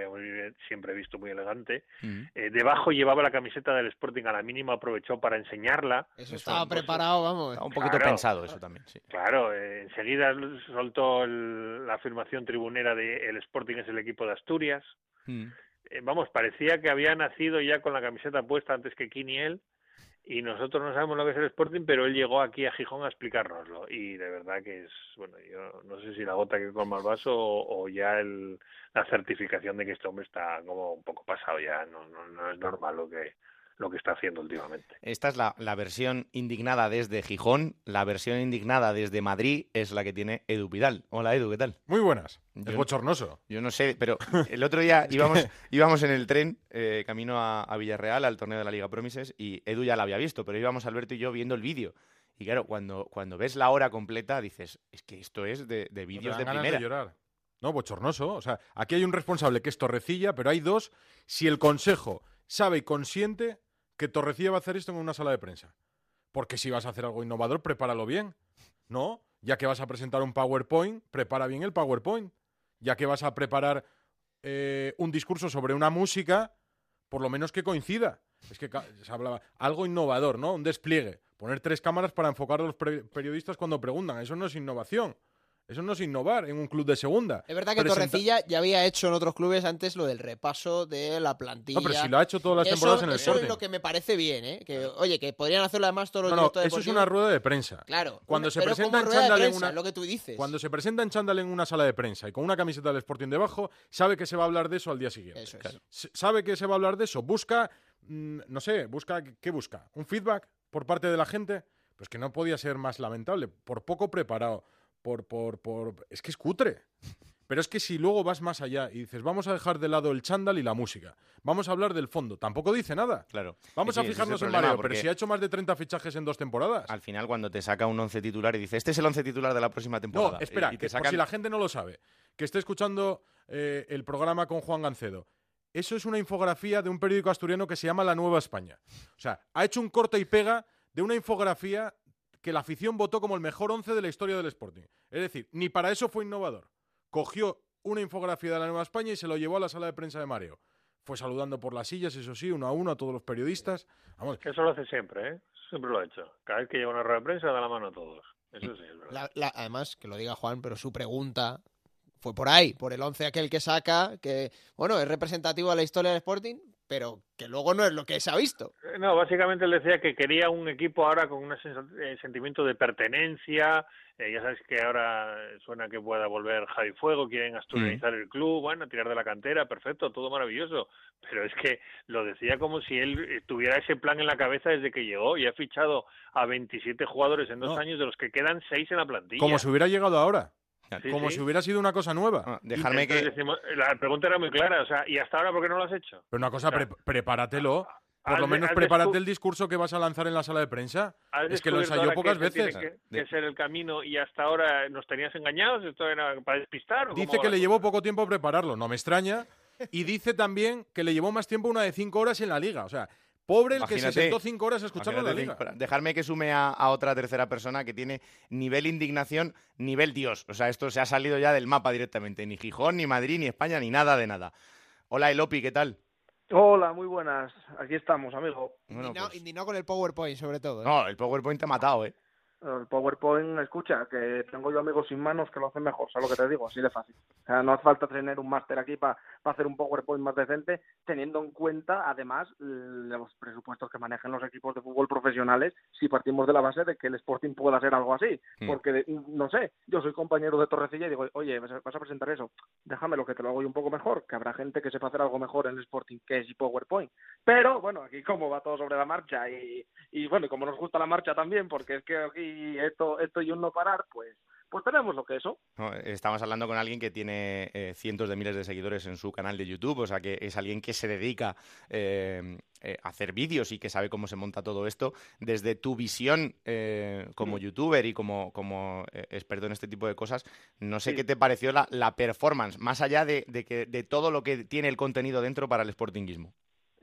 siempre he visto muy elegante. Mm. Eh, debajo llevaba la camiseta del Sporting, a la mínima aprovechó para enseñarla. Eso estaba preparado, vamos. un poquito pensado eso también, sí. Claro, eh, enseguida soltó la afirmación tribunera de el Sporting es el equipo de Asturias. Mm. Eh, vamos, parecía que había nacido ya con la camiseta puesta antes que Kini él y nosotros no sabemos lo que es el Sporting, pero él llegó aquí a Gijón a explicárnoslo. Y de verdad que es, bueno, yo no sé si la gota que colma el vaso o, ya el, la certificación de que este hombre está como un poco pasado ya, no, no, no es normal lo que lo que está haciendo últimamente. Esta es la, la, versión indignada desde Gijón. La versión indignada desde Madrid es la que tiene Edu Vidal. Hola Edu, ¿qué tal? Muy buenas. es bochornoso. Yo no sé, pero el otro día íbamos, íbamos en el tren eh, camino a, a, Villarreal, al torneo de la Liga Promises, y Edu ya la había visto, pero íbamos Alberto y yo viendo el vídeo. Y claro, cuando, cuando ves la hora completa dices, es que esto es de, de vídeos de primera. De llorar. No, bochornoso. O sea, aquí hay un responsable que es Torrecilla, pero hay dos. Si el Consejo sabe y consiente que Torrecilla va a hacer esto en una sala de prensa. Porque si vas a hacer algo innovador, prepáralo bien. ¿No? Ya que vas a presentar un PowerPoint, prepara bien el PowerPoint. Ya que vas a preparar eh, un discurso sobre una música, por lo menos que coincida. Es que se hablaba algo innovador, ¿no? Un despliegue. Poner tres cámaras para enfocar a los periodistas cuando preguntan. Eso no es innovación. Eso no es innovar en un club de segunda. Es verdad que Presenta... Torrecilla ya había hecho en otros clubes antes lo del repaso de la plantilla. No, pero si lo ha hecho todas las eso, temporadas en el Eso Sporting. es lo que me parece bien, ¿eh? Que, oye, que podrían hacerlo además todos los No, eso es una rueda de prensa. Claro. Cuando una- se presenta en chándal en una- lo que tú dices. Cuando se presenta en chándal en una sala de prensa y con una camiseta del Sporting debajo, sabe que se va a hablar de eso al día siguiente. Eso es. Sabe que se va a hablar de eso. Busca, mm, no sé, busca, ¿qué busca? ¿Un feedback por parte de la gente? Pues que no podía ser más lamentable. Por poco preparado. Por, por, por... Es que es cutre. Pero es que si luego vas más allá y dices, vamos a dejar de lado el chándal y la música, vamos a hablar del fondo, tampoco dice nada. Claro. Vamos Sí, a fijarnos en Mareo, pero si ha hecho más de 30 fichajes en dos temporadas. Al final, cuando te saca un once titular y dice, este es el once titular de la próxima temporada. No, espera, y, que por si la gente no lo sabe, que esté escuchando eh, el programa con Juan Gancedo. Eso es una infografía de un periódico asturiano que se llama La Nueva España. O sea, ha hecho un corte y pega de una infografía que la afición votó como el mejor once de la historia del Sporting. Es decir, ni para eso fue innovador. Cogió una infografía de La Nueva España y se lo llevó a la sala de prensa de Mareo. Fue saludando por las sillas, eso sí, uno a uno a todos los periodistas. Vamos, Eso lo hace siempre, ¿eh? Siempre lo ha hecho. Cada vez que llega una rueda de prensa da la mano a todos. Eso sí, es verdad. La- la- además, que lo diga Juan, pero su pregunta fue por ahí, por el 11 aquel que saca, que, bueno, es representativo de la historia del Sporting, pero que luego no es lo que se ha visto. Eh, No, básicamente él decía que quería un equipo ahora con un sentimiento de pertenencia. Eh, ya sabes que ahora suena que pueda volver Javi Fuego, quieren asturianizar el club, bueno, tirar de la cantera, perfecto, todo maravilloso. Pero es que lo decía como si él eh, tuviera ese plan en la cabeza desde que llegó y ha fichado a 27 jugadores en dos No. años, de los que quedan 6 en la plantilla. como si hubiera llegado ahora. Sí, como sí. si hubiera sido una cosa nueva. Ah, dejarme que... decimos- la pregunta era muy clara, o sea, ¿y hasta ahora por qué no lo has hecho? Pero una cosa, O sea, pre- prepáratelo. Por lo menos prepárate el discurso que vas a lanzar en la sala de prensa. ¿Has Es que lo ensayó pocas que veces. tiene que, que ser el camino y hasta ahora nos tenías engañados? ¿Esto era para despistar? o Dice que le llevó poco tiempo prepararlo, no me extraña. Y dice también que le llevó más tiempo una de cinco horas en la liga. O sea, pobre el que se sentó cinco horas a escucharlo en la liga. Dejarme que sume a, a otra tercera persona que tiene nivel indignación, nivel Dios. O sea, esto se ha salido ya del mapa directamente. Ni Gijón, ni Madrid, ni España, ni nada de nada. Hola, Elopi, ¿qué tal? Hola, muy buenas. Aquí estamos, amigo. Bueno, indignado, pues- indignado con el PowerPoint, sobre todo. ¿eh? No, el PowerPoint te ha matado, ¿eh? El PowerPoint, escucha, que tengo yo amigos sin manos que lo hacen mejor, ¿sabes lo que te digo? Así de fácil. O sea, no hace falta tener un máster aquí para hacer un PowerPoint más decente, teniendo en cuenta, además, los presupuestos que manejan los equipos de fútbol profesionales, si partimos de la base de que el Sporting pueda hacer algo así. Hmm. Porque, no sé, yo soy compañero de Torrecilla y digo, oye, vas a presentar eso, déjamelo que te lo hago yo un poco mejor, que habrá gente que sepa hacer algo mejor en el Sporting que es PowerPoint. Pero, bueno, aquí como va todo sobre la marcha y, y bueno, y como nos gusta la marcha también, porque es que aquí esto, esto y un no parar, pues, pues tenemos lo que eso. No, estamos hablando con alguien que tiene eh, cientos de miles de seguidores en su canal de YouTube, o sea que es alguien que se dedica eh, eh, a hacer vídeos y que sabe cómo se monta todo esto. Desde tu visión como youtuber y como, como experto en este tipo de cosas, no sé Sí. qué te pareció la, la performance, más allá de, de que, de todo lo que tiene el contenido dentro para el sportinguismo.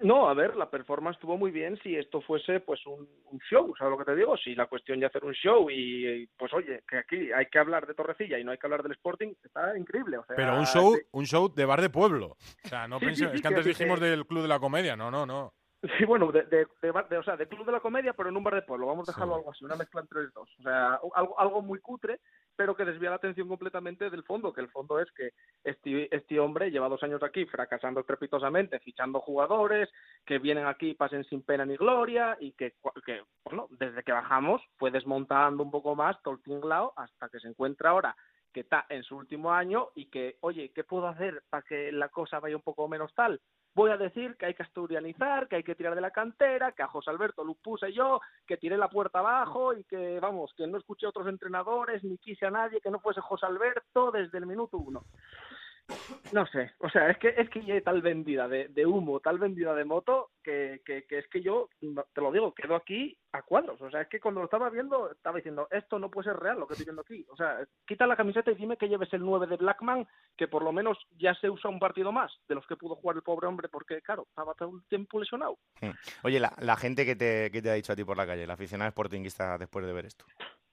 No, a ver, la performance estuvo muy bien si esto fuese pues un, un show, ¿sabes lo que te digo? Si la cuestión de hacer un show y, y, pues oye, que aquí hay que hablar de Torrecilla y no hay que hablar del Sporting, está increíble. O sea, Pero un show, sí. un show de bar de pueblo. O sea, no Sí, pense- sí, sí, es que antes dijimos que- del Club de la Comedia. No, no, no. Sí, bueno, de, de, de de- o sea, de club de la comedia, pero en un bar de pueblo. Vamos a dejarlo Sí. algo así, una mezcla entre los dos. O sea, algo, algo muy cutre pero que desvía la atención completamente del fondo, que el fondo es que este, este hombre lleva dos años aquí fracasando estrepitosamente, fichando jugadores, que vienen aquí y pasen sin pena ni gloria, y que, que bueno, desde que bajamos fue desmontando un poco más todo el tinglao hasta que se encuentra ahora que está en su último año y que, oye, ¿qué puedo hacer para que la cosa vaya un poco menos tal? Voy a decir que hay que asturianizar, que hay que tirar de la cantera, que a José Alberto lo puse yo, que tiré la puerta abajo y que, vamos, que no escuché a otros entrenadores, ni quise a nadie, que no fuese José Alberto desde el minuto uno. No sé, o sea, es que es que hay tal vendida de, de, humo, tal vendida de moto, que, que, que, es que yo, te lo digo, quedo aquí a cuadros. O sea, es que cuando lo estaba viendo, estaba diciendo, esto no puede ser real lo que estoy viendo aquí. O sea, quita la camiseta y dime que lleves el 9 de Blackman, que por lo menos ya se usa un partido más de los que pudo jugar el pobre hombre, porque, claro, estaba todo el tiempo lesionado. Hmm. Oye, la, la gente que te, que te ha dicho a ti por la calle, la aficionada sportinguista después de ver esto.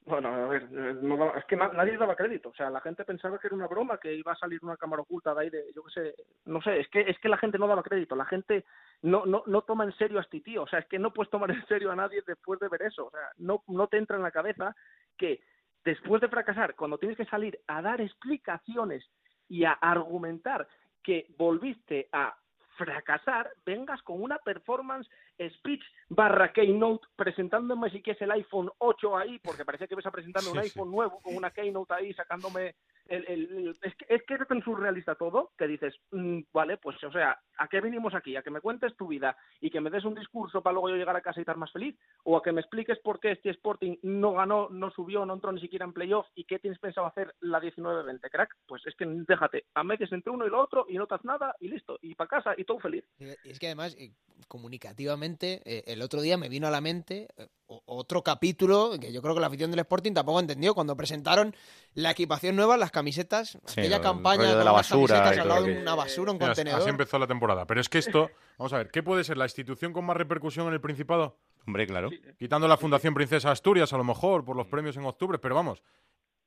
Bueno, a ver, no, es que nadie daba crédito. O sea, la gente pensaba que era una broma, que iba a salir una cámara oculta de aire, yo qué sé. No sé, es que, es que la gente no daba crédito. La gente no, no, no toma en serio a este tío. O sea, es que no puedes tomar en serio a nadie después de ver eso. O sea, no, no te entra en la cabeza que después de fracasar, cuando tienes que salir a dar explicaciones y a argumentar que volviste a fracasar, vengas con una performance speech barra keynote presentándome si quieres el iPhone 8 ahí, porque parecía que ibas a presentarme un Sí, iPhone nuevo con una keynote ahí sacándome el... el- es, que, es que es tan surrealista todo que dices, mm, vale, pues o sea, ¿a qué vinimos aquí? ¿A que me cuentes tu vida y que me des un discurso para luego yo llegar a casa y estar más feliz? ¿O a que me expliques por qué este Sporting no ganó, no subió, no entró ni siquiera en playoff y qué tienes pensado hacer la 19-20, crack? Pues es que déjate, a medias entre uno y lo otro y no te nada y listo, y para casa y todo feliz. Es que además, eh, comunicativamente, eh, el otro día me vino a la mente eh, otro capítulo que yo creo que la afición del Sporting tampoco entendió cuando presentaron la equipación nueva, las camisetas, Sí, aquella el campaña de con la basura camisetas al lado de una basura, un Mira, contenedor. Así empezó la temporada. Pero es que esto, vamos a ver, ¿qué puede ser la institución con más repercusión en el Principado? Hombre, claro. Quitando la Fundación Princesa Asturias, a lo mejor, por los premios en octubre, pero vamos,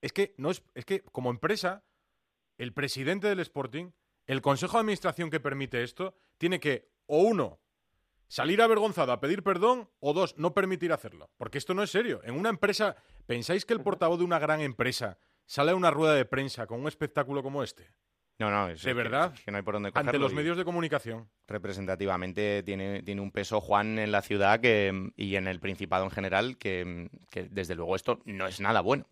es que no es, es que como empresa, el presidente del Sporting, el consejo de administración que permite esto, tiene que, o uno, salir avergonzado a pedir perdón, o dos, no permitir hacerlo. Porque esto no es serio. En una empresa, ¿pensáis que el portavoz de una gran empresa sale a una rueda de prensa con un espectáculo como este? No, no, es, ¿De es que- verdad? es que no hay por dónde Ante los medios de comunicación. Representativamente tiene, tiene un peso Juan en la ciudad que, y en el Principado en general que, que desde luego esto no es nada bueno.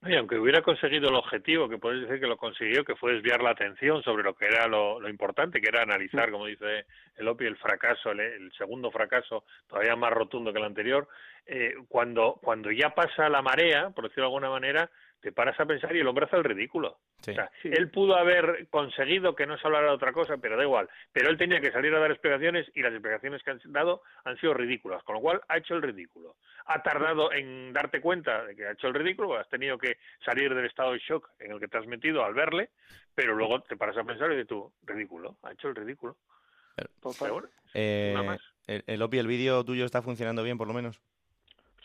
No, Y aunque hubiera conseguido el objetivo, que puedes decir que lo consiguió, que fue desviar la atención sobre lo que era lo, lo importante, que era analizar, como dice el Opi, el fracaso, el, el segundo fracaso, todavía más rotundo que el anterior, eh, cuando, cuando ya pasa la marea, por decirlo de alguna manera, te paras a pensar y el hombre hace el ridículo. Sí. O sea, él pudo haber conseguido que no se hablara de otra cosa, pero da igual. Pero él tenía que salir a dar explicaciones y las explicaciones que han dado han sido ridículas, con lo cual ha hecho el ridículo. Ha tardado en darte cuenta de que ha hecho el ridículo, has tenido que salir del estado de shock en el que te has metido al verle, pero luego te paras a pensar y dices tú, ridículo, ha hecho el ridículo. Pero bueno, Eh, Nada más. el, el Opi, el vídeo tuyo está funcionando bien, por lo menos.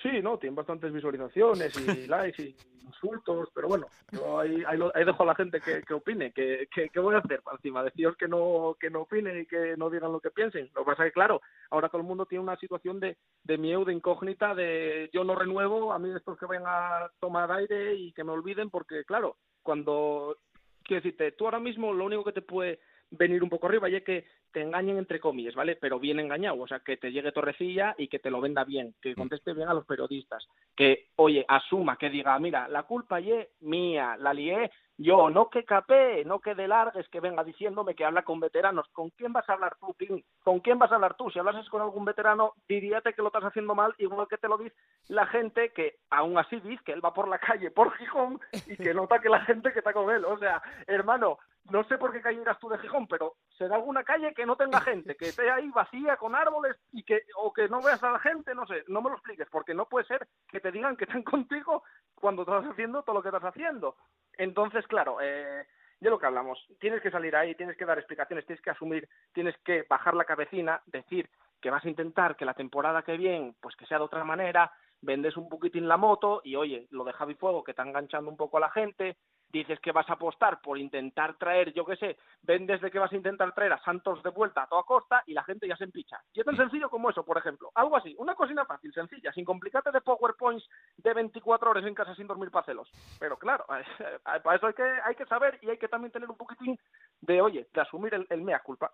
Sí, no, tiene bastantes visualizaciones y likes y insultos, pero bueno, yo ahí, ahí, lo- ahí dejo a la gente que, que opine, que, que, que voy a hacer encima, deciros que no, que no opinen y que no digan lo que piensen. Lo que pasa es que, claro, ahora todo el mundo tiene una situación de, de miedo, de incógnita, de yo no renuevo, a mí estos que vayan a tomar aire y que me olviden, porque claro, cuando, quiero decirte, tú ahora mismo lo único que te puede venir un poco arriba y es que te engañen entre comillas, ¿vale? Pero bien engañado, o sea, que te llegue Torrecilla y que te lo venda bien, que conteste bien a los periodistas, que, oye, asuma, que diga, mira, la culpa es mía, la lié yo, no que capé, no que de largues, que venga diciéndome que habla con veteranos. ¿Con quién vas a hablar tú, Pin? ¿Con quién vas a hablar tú? Si hablases con algún veterano, diríate que lo estás haciendo mal, igual que te lo dice la gente que aún así dice que él va por la calle por Gijón y que nota que la gente que está con él. O sea, hermano, no sé por qué calle irás tú de Gijón, pero será alguna calle que no tenga gente, que esté ahí vacía con árboles y que o que no veas a la gente, no sé, no me lo expliques, porque no puede ser que te digan que están contigo cuando estás haciendo todo lo que estás haciendo. Entonces, claro, eh, de lo que hablamos, tienes que salir ahí, tienes que dar explicaciones, tienes que asumir, tienes que bajar la cabecina, decir que vas a intentar que la temporada que viene, pues que sea de otra manera, vendes un poquitín la moto y oye, lo de Javi Fuego que está enganchando un poco a la gente, dices que vas a apostar por intentar traer, yo qué sé, vendes de que vas a intentar traer a Santos de vuelta a toda costa y la gente ya se empicha. Y es tan sencillo como eso, por ejemplo. Algo así, una cocina fácil, sencilla, sin complicarte de PowerPoints de 24 horas en casa sin dormir para celos. Pero claro, para eso hay que, hay que saber y hay que también tener un poquitín de, oye, de asumir el, el mea culpa.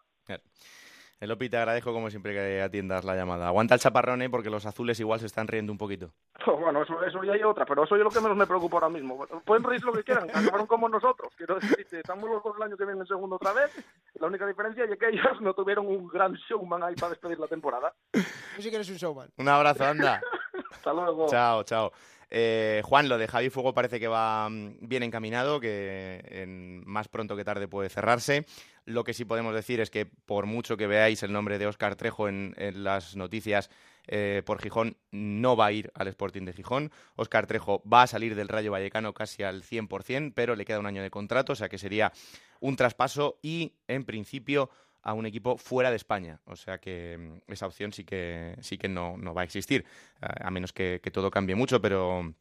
Elopi, te agradezco como siempre que atiendas la llamada. Aguanta el chaparrón, ¿eh? porque los azules igual se están riendo un poquito. Bueno, eso, eso ya hay otra, pero eso es lo que menos me preocupa ahora mismo. Pueden reír lo que quieran, acabaron como nosotros. Quiero decir, estamos los dos el año que viene en segundo otra vez. La única diferencia es que ellos no tuvieron un gran showman ahí para despedir la temporada. Tú sí que eres un showman. Un abrazo, anda. Hasta luego. Chao, chao. Eh, Juan, lo de Javi Fuego parece que va mm, bien encaminado, que más pronto que tarde puede cerrarse. Lo que sí podemos decir es que por mucho que veáis el nombre de Óscar Trejo en, las noticias eh, por Gijón, no va a ir al Sporting de Gijón. Óscar Trejo va a salir del Rayo Vallecano casi al 100%, pero le queda un año de contrato, o sea que sería un traspaso y, en principio, a un equipo fuera de España. O sea que mm, esa opción sí que, sí que no, no va a existir, a a menos que, que todo cambie mucho, pero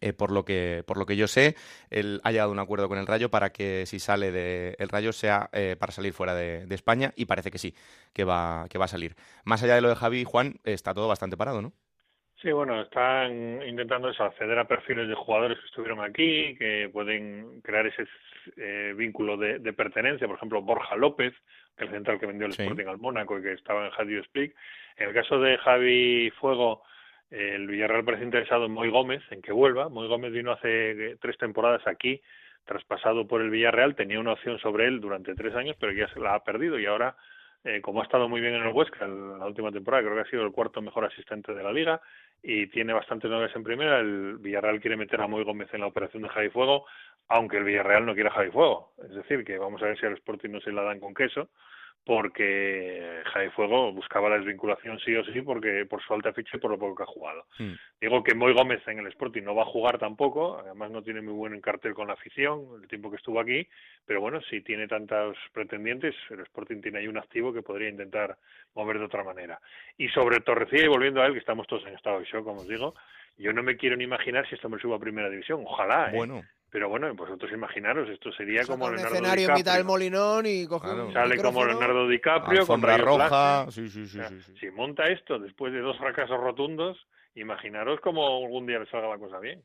eh, por, lo que, por lo que yo sé, él ha llegado a un acuerdo con el Rayo para que si sale del Rayo sea eh, para salir fuera de, de España y parece que sí, que va, que va a salir. Más allá de lo de Javi y Juan, está todo bastante parado, ¿no? Sí, bueno, están intentando eso, acceder a perfiles de jugadores que estuvieron aquí, que pueden crear ese eh, vínculo de, de pertenencia. Por ejemplo, Borja López, el central que vendió el Sí. Sporting al Mónaco y que estaba en How Split. En el caso de Javi Fuego, el Villarreal parece interesado en Moy Gómez, en que vuelva. Moy Gómez vino hace eh, tres temporadas aquí, traspasado por el Villarreal, tenía una opción sobre él durante tres años, pero ya se la ha perdido y ahora, eh, como ha estado muy bien en el Huesca la última temporada, creo que ha sido el cuarto mejor asistente de la liga y tiene bastantes novedades en primera, el Villarreal quiere meter a Moy Gómez en la operación de Javi Fuego, aunque el Villarreal no quiera Javi Fuego. Es decir, que vamos a ver si al Sporting no se la dan con queso, porque Javi Fuego buscaba la desvinculación sí o sí porque por su alta ficha y por lo poco que ha jugado. Digo que Moy Gómez en el Sporting no va a jugar tampoco, además no tiene muy buen cartel con la afición el tiempo que estuvo aquí, pero bueno, si tiene tantos pretendientes, el Sporting tiene ahí un activo que podría intentar mover de otra manera. Y sobre Torrecilla, y volviendo a él, que estamos todos en estado de shock, como os digo, yo no me quiero ni imaginar si esto me suba a primera división, ojalá, ¿eh? Bueno. Pero bueno, vosotros imaginaros, esto sería como un Leonardo escenario en mitad del DiCaprio. molinón y coge un Sale como. Leonardo DiCaprio con Alfombra rayos roja, sí, sí, sí, O sea, sí, sí. Si monta esto después de dos fracasos rotundos, imaginaros cómo algún día le salga la cosa bien.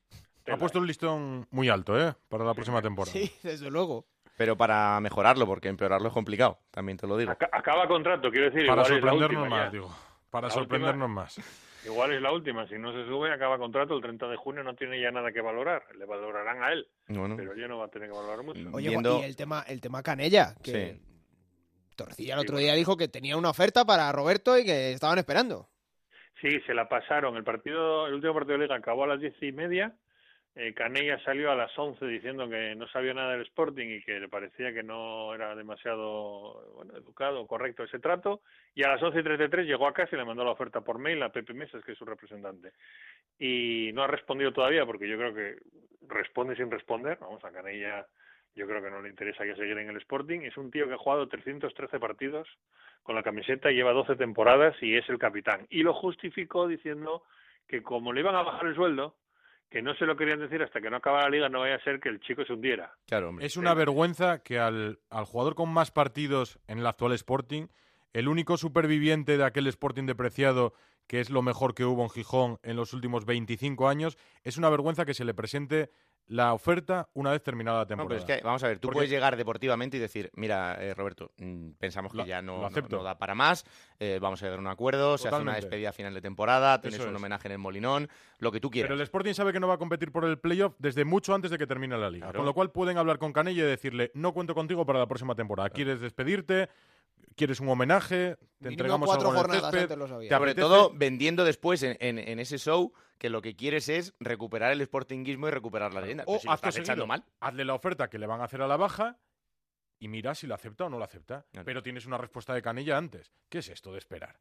Ha puesto el listón muy alto, ¿eh? Para la próxima temporada. Sí, desde luego. Pero para mejorarlo, porque empeorarlo es complicado, también te lo digo. Aca- Acaba contrato, quiero decir, Para sorprendernos última más, ya. digo. Para La sorprendernos última- más. Igual es la última, si no se sube, acaba contrato el 30 de junio, no tiene ya nada que valorar, le valorarán a él, Bueno. pero yo no va a tener que valorar mucho. Oye, Viendo- Juan, y el tema, el tema Canella, que Sí. Torcilla el otro día dijo que tenía una oferta para Roberto y que estaban esperando. Sí, se la pasaron. El partido, el último partido de liga acabó a las diez y media. Eh, Canella salió a las once diciendo que no sabía nada del Sporting y que le parecía que no era demasiado bueno, educado correcto ese trato. Y a las once y treinta y tres llegó a casa y le mandó la oferta por mail a Pepe Mesas, que es su representante. Y no ha respondido todavía porque yo creo que responde sin responder. Vamos, a Canella yo creo que no le interesa que seguir en el Sporting. Es un tío que ha jugado 313 partidos con la camiseta, lleva 12 temporadas y es el capitán. Y lo justificó diciendo que como le iban a bajar el sueldo, que no se lo querían decir hasta que no acabara la liga, no vaya a ser que el chico se hundiera. Claro, hombre. Es una vergüenza que al, al jugador con más partidos en el actual Sporting, el único superviviente de aquel Sporting depreciado, que es lo mejor que hubo en Gijón en los últimos 25 años, es una vergüenza que se le presente la oferta una vez terminada la No, temporada. pero es que, vamos a ver, tú Porque- puedes llegar deportivamente y decir, mira, eh, Roberto, mm, pensamos que ya no, no- da para más, eh, vamos a llegar a un acuerdo, se hace una despedida a final de temporada, tienes Eso un es. homenaje en el Molinón, lo que tú quieras. Pero el Sporting sabe que no va a competir por el playoff desde mucho antes de que termine la liga. Claro. Con lo cual pueden hablar con Canella y decirle, no cuento contigo para la próxima temporada. ¿Quieres despedirte? ¿Quieres un homenaje? ¿Te entregamos cuatro algo en el jornadas césped? antes lo sabía. ¿Te Sobre todo vendiendo después en, en- en ese show que lo que quieres es recuperar el sportinguismo y recuperar la leyenda. O si estás echando mal. hazle la oferta que le van a hacer a la baja y mira si la acepta o no la acepta. Pero tienes una respuesta de Canella antes. ¿Qué es esto de esperar?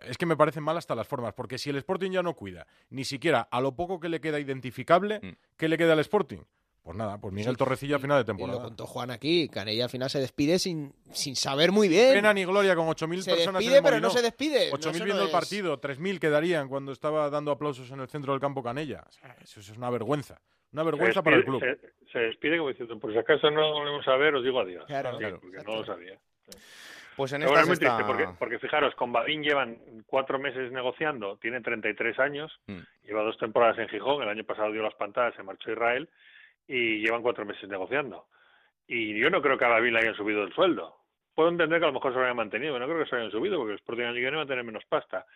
Es que me parecen mal hasta las formas, porque si el Sporting ya no cuida, ni siquiera a lo poco que le queda identificable, Mm. ¿qué le queda al Sporting? Pues nada, pues Miguel Torrecilla a final de Y lo temporada. contó Juan aquí. Canella al final se despide sin, sin saber muy bien. Pena ni gloria con 8.000 se personas despide, en el pero no se despide. No, 8.000 eso viendo no el es- partido, 3.000 quedarían cuando estaba dando aplausos en el centro del campo Canella. O sea, Eso, eso es una vergüenza. Una Se vergüenza para el club. despide- Se, se despide como diciendo, por si acaso no lo volvemos a ver, os digo adiós. Claro, Sí, claro. porque no lo sabía. Pues en esta es muy triste porque, porque fijaros, con Badín llevan cuatro meses negociando, tiene 33 años, Mm. lleva dos temporadas en Gijón, el año pasado dio las pantadas, se marchó a Israel y llevan cuatro meses negociando. Y yo no creo que a Badín le hayan subido el sueldo. Puedo entender que a lo mejor se lo hayan mantenido, pero no creo que se lo hayan subido porque el Sporting viene va a tener menos pasta.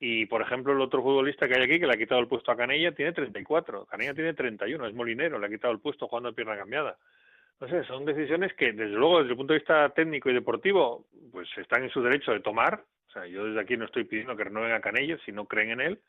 Y, por ejemplo, el otro futbolista que hay aquí, que le ha quitado el puesto a Canella, tiene 34. Canella tiene 31, es Molinero, le ha quitado el puesto jugando a pierna cambiada. No sé, son decisiones que, desde luego, desde el punto de vista técnico y deportivo, pues están en su derecho de tomar. O sea, yo desde aquí no estoy pidiendo que renueven a Canella si no creen en él,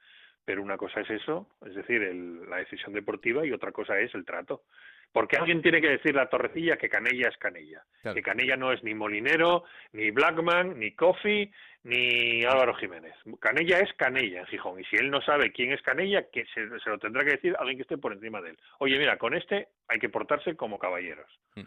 pero una cosa es eso, es decir, el- la decisión deportiva y otra cosa es el trato. Porque alguien tiene que decirle a Torrecilla que Canella es Canella. Claro. Que Canella no es ni Molinero, ni Blackman, ni Kofi, ni Álvaro Jiménez. Canella es Canella en Gijón. Y si él no sabe quién es Canella, que se, se lo tendrá que decir alguien que esté por encima de él. Oye, mira, con este hay que portarse como caballeros. Mm.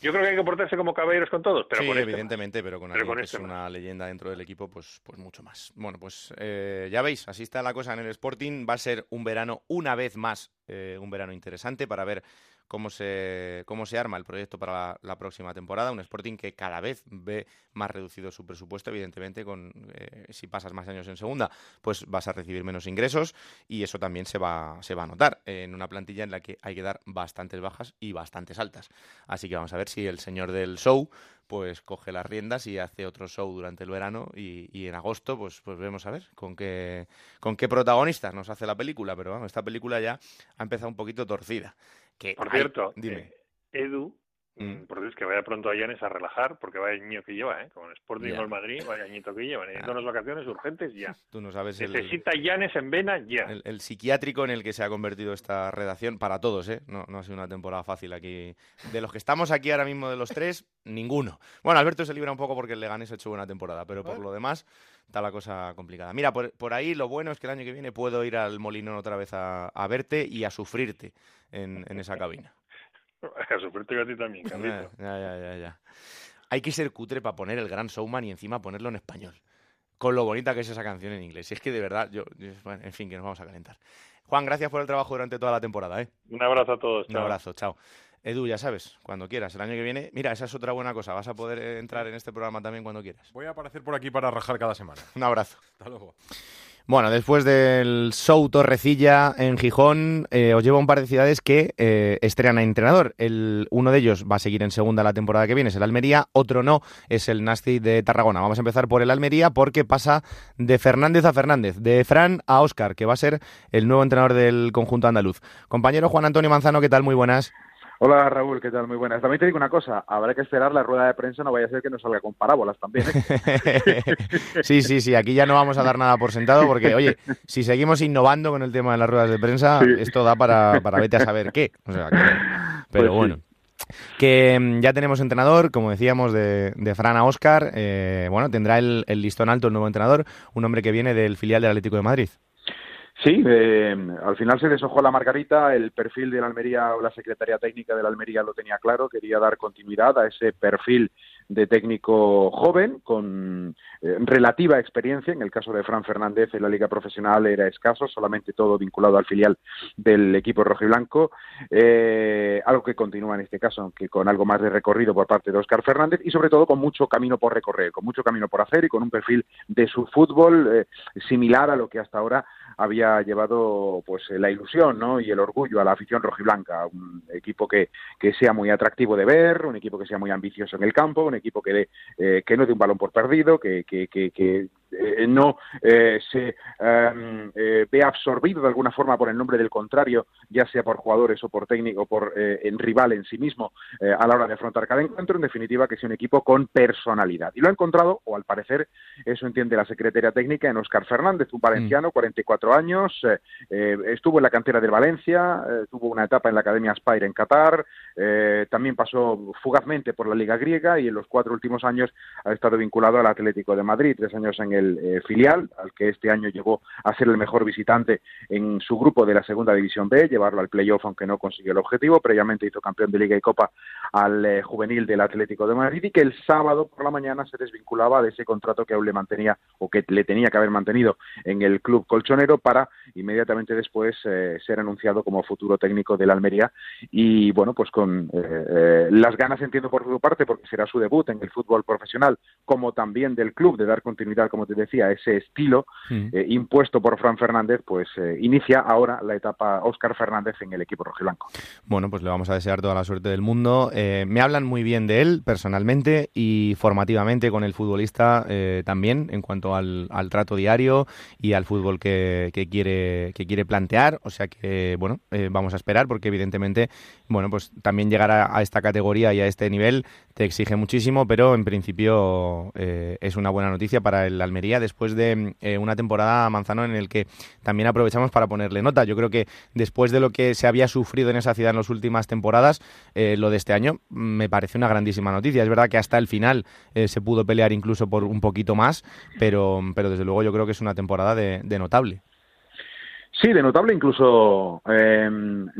Yo creo que hay que portarse como caballeros con todos, pero sí, con este evidentemente, pero con Pero alguien con que este es más. una leyenda dentro del equipo, pues, pues mucho más. Bueno, pues eh, ya veis, así está la cosa en el Sporting. Va a ser un verano, una vez más, eh, un verano interesante para ver cómo se, cómo se arma el proyecto para la, la próxima temporada. Un Sporting que cada vez ve más reducido su presupuesto, evidentemente, con eh, si pasas más años en segunda, pues vas a recibir menos ingresos y eso también se va, se va a notar en una plantilla en la que hay que dar bastantes bajas y bastantes altas. Así que vamos a ver si el señor del show pues coge las riendas y hace otro show durante el verano y, y en agosto pues pues vemos a ver con qué con qué protagonistas nos hace la película, pero vamos, esta película ya ha empezado un poquito torcida. Que Por hay- cierto, dime. eh, Edu, Mm. Que vaya pronto a Llanes a relajar, porque vaya año que lleva, ¿eh? Con el Sporting Ya. y con el Madrid, vaya añito que lleva. Necesita unas vacaciones urgentes ya. Tú no sabes el, Necesita Llanes en vena ya. el, el psiquiátrico en el que se ha convertido esta redacción para todos, ¿eh? No, no ha sido una temporada fácil aquí. De los que estamos aquí ahora mismo de los tres, ninguno. Bueno, Alberto se libra un poco porque el Leganés ha hecho buena temporada, pero por lo demás está la cosa complicada. Mira, por, por ahí lo bueno es que el año que viene puedo ir al Molinón otra vez a, a verte y a sufrirte en, en esa cabina. A sufrirte a ti también, Carlito. ya, ya, ya, ya. Hay que ser cutre para poner el gran showman y encima ponerlo en español. Con lo bonita que es esa canción en inglés. Si es que de verdad, yo, yo- bueno, en fin, que nos vamos a calentar. Juan, gracias por el trabajo durante toda la temporada, ¿eh? Un abrazo a todos. Un chao. abrazo, chao. Edu, ya sabes, cuando quieras, el año que viene. Mira, esa es otra buena cosa. Vas a poder eh, entrar en este programa también cuando quieras. Voy a aparecer por aquí para rajar cada semana. Un abrazo. Hasta luego. Bueno, después del show Torrecilla en Gijón, eh, os llevo a un par de ciudades que eh, estrenan a entrenador. El, uno de ellos va a seguir en segunda la temporada que viene, es el Almería, otro no, es el Nasty de Tarragona. Vamos a empezar por el Almería porque pasa de Fernández a Fernández, de Fran a Óscar, que va a ser el nuevo entrenador del conjunto andaluz. Compañero Juan Antonio Manzano, ¿qué tal? Muy buenas. Hola Raúl, ¿qué tal? Muy buenas. También te digo una cosa, habrá que esperar la rueda de prensa, no vaya a ser que nos salga con parábolas también. ¿eh? sí, sí, sí, aquí ya no vamos a dar nada por sentado porque, oye, si seguimos innovando con el tema de las ruedas de prensa, Sí. esto da para, para vete a saber qué. O sea, que- pero Pues sí. bueno. Que mm, ya tenemos entrenador, como decíamos, de, de Fran a Oscar. eh, bueno, tendrá el, el listón alto el nuevo entrenador, un hombre que viene del filial del Atlético de Madrid. Sí, eh, al final se deshojó la margarita, el perfil de la Almería o la Secretaría Técnica de la Almería lo tenía claro, quería dar continuidad a ese perfil de técnico joven con eh, relativa experiencia. En el caso de Fran Fernández en la liga profesional era escaso, solamente todo vinculado al filial del equipo rojiblanco. Eh, algo que continúa en este caso, aunque con algo más de recorrido por parte de Óscar Fernández y sobre todo con mucho camino por recorrer, con mucho camino por hacer y con un perfil de su fútbol eh, similar a lo que hasta ahora había llevado pues la ilusión ¿no? y el orgullo a la afición rojiblanca, un equipo que, que sea muy atractivo de ver, un equipo que sea muy ambicioso en el campo, un equipo que, dé, eh, que no dé un balón por perdido, que, que, que, que eh, no eh, se em, eh, ve absorbido de alguna forma por el nombre del contrario, ya sea por jugadores o por técnico o por eh, en rival en sí mismo eh, a la hora de afrontar cada encuentro, en definitiva que sea un equipo con personalidad. Y lo ha encontrado, o al parecer eso entiende la secretaria técnica, en Óscar Fernández, un valenciano, 44 años, eh, eh, estuvo en la cantera del Valencia, tuvo una etapa en la Academia Aspire en Qatar, eh, también pasó fugazmente por la Liga Griega y en los cuatro últimos años ha estado vinculado al Atlético de Madrid, tres años en el eh, filial, al que este año llegó a ser el mejor visitante en su grupo de la Segunda División B, llevarlo al playoff aunque no consiguió el objetivo, previamente hizo campeón de Liga y Copa al eh, juvenil del Atlético de Madrid y que el sábado por la mañana se desvinculaba de ese contrato que aún le mantenía o que le tenía que haber mantenido en el club colchonero para inmediatamente después ser anunciado como futuro técnico del Almería. Y bueno, pues con eh, las ganas entiendo por su parte porque será su debut en el fútbol profesional como también del club de dar continuidad como te decía a ese estilo eh, impuesto por Fran Fernández pues eh, inicia ahora la etapa Óscar Fernández en el equipo rojiblanco. Bueno pues le vamos a desear toda la suerte del mundo. Me hablan muy bien de él personalmente y formativamente con el futbolista también en cuanto al, trato diario y al fútbol que, quiere que quiere plantear. O sea que bueno vamos a esperar porque evidentemente bueno pues también llegar a, esta categoría y a este nivel te exige muchísimo, pero en principio eh, es una buena noticia para el Almería después de eh, una temporada Manzano en el que también aprovechamos para ponerle nota. Yo creo que después de lo que se había sufrido en esa ciudad en las últimas temporadas, eh, lo de este año me parece una grandísima noticia. Es verdad que hasta el final se pudo pelear incluso por un poquito más, pero, pero desde luego yo creo que es una temporada de notable. Sí, de notable incluso eh,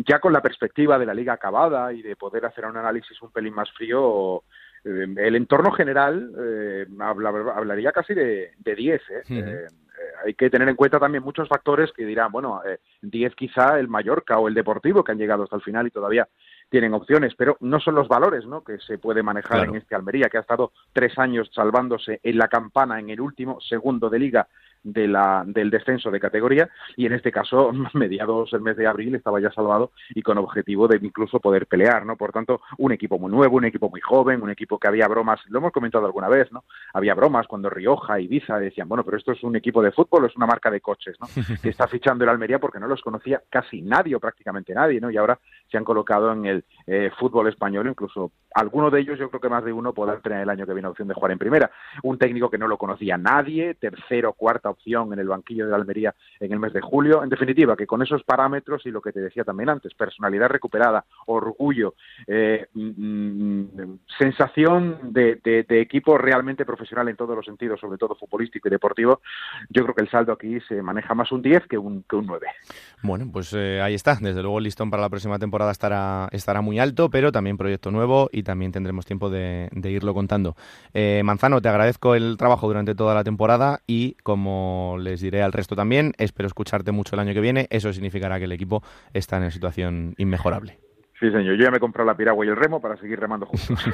ya con la perspectiva de la liga acabada y de poder hacer un análisis un pelín más frío, eh, el entorno general eh, hablaría casi de 10. hay que tener en cuenta también muchos factores que dirán, bueno, 10 quizá el Mallorca o el Deportivo que han llegado hasta el final y todavía tienen opciones, pero no son los valores ¿no? que se puede manejar en este Almería, que ha estado tres años salvándose en la campana en el último segundo de liga de la, del descenso de categoría y en este caso, mediados el mes de abril, estaba ya salvado y con objetivo de incluso poder pelear, ¿no? Por tanto, un equipo muy nuevo, un equipo muy joven, un equipo que había bromas, lo hemos comentado alguna vez, ¿no? Había bromas cuando Rioja, y Ibiza decían, bueno, pero esto es un equipo de fútbol, es una marca de coches, ¿no? que está fichando el Almería porque no los conocía casi nadie o prácticamente nadie, ¿no? Y ahora se han colocado en el eh, fútbol español, incluso alguno de ellos, yo creo que más de uno podrá tener el año que viene opción de jugar en primera. Un técnico que no lo conocía nadie, tercero, cuarta opción en el banquillo de la Almería en el mes de julio. En definitiva, que con esos parámetros y lo que te decía también antes, personalidad recuperada, orgullo, eh, mm, mm, sensación de, equipo realmente profesional en todos los sentidos, sobre todo futbolístico y deportivo, yo creo que el saldo aquí se maneja más un 10 que un, que un 9. Bueno, pues eh, ahí está. Desde luego el listón para la próxima temporada estará, estará muy alto, pero también proyecto nuevo y también tendremos tiempo de, irlo contando. Eh, Manzano, te agradezco el trabajo durante toda la temporada y como les diré al resto también, espero escucharte mucho el año que viene. Eso significará que el equipo está en una situación inmejorable. Sí, señor. Yo ya me he comprado la piragua y el remo para seguir remando juntos.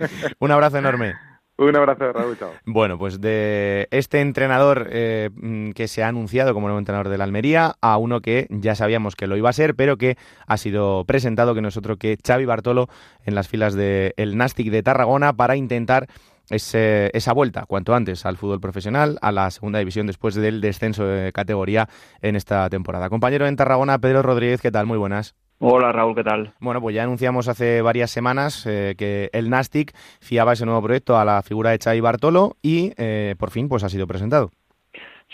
Un abrazo enorme. Un abrazo, Raúl. Chao. Bueno, pues de este entrenador eh, que se ha anunciado como nuevo entrenador de la Almería a uno que ya sabíamos que lo iba a ser, pero que ha sido presentado, que no es otro que Xavi Bartolo en las filas del el Nastic de Tarragona para intentar ese, esa vuelta cuanto antes al fútbol profesional, a la segunda división después del descenso de categoría en esta temporada. Compañero en Tarragona, Pedro Rodríguez, ¿qué tal? Muy buenas. Hola Raúl, ¿qué tal? Bueno, pues ya anunciamos hace varias semanas eh, que el Nastic fiaba ese nuevo proyecto a la figura de Xavi Bartolo y eh, por fin pues ha sido presentado.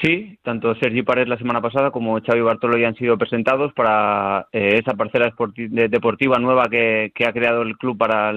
Sí, tanto Sergi Pared la semana pasada como Xavi Bartolo ya han sido presentados para eh, esa parcela deportiva nueva que, ha creado el club para,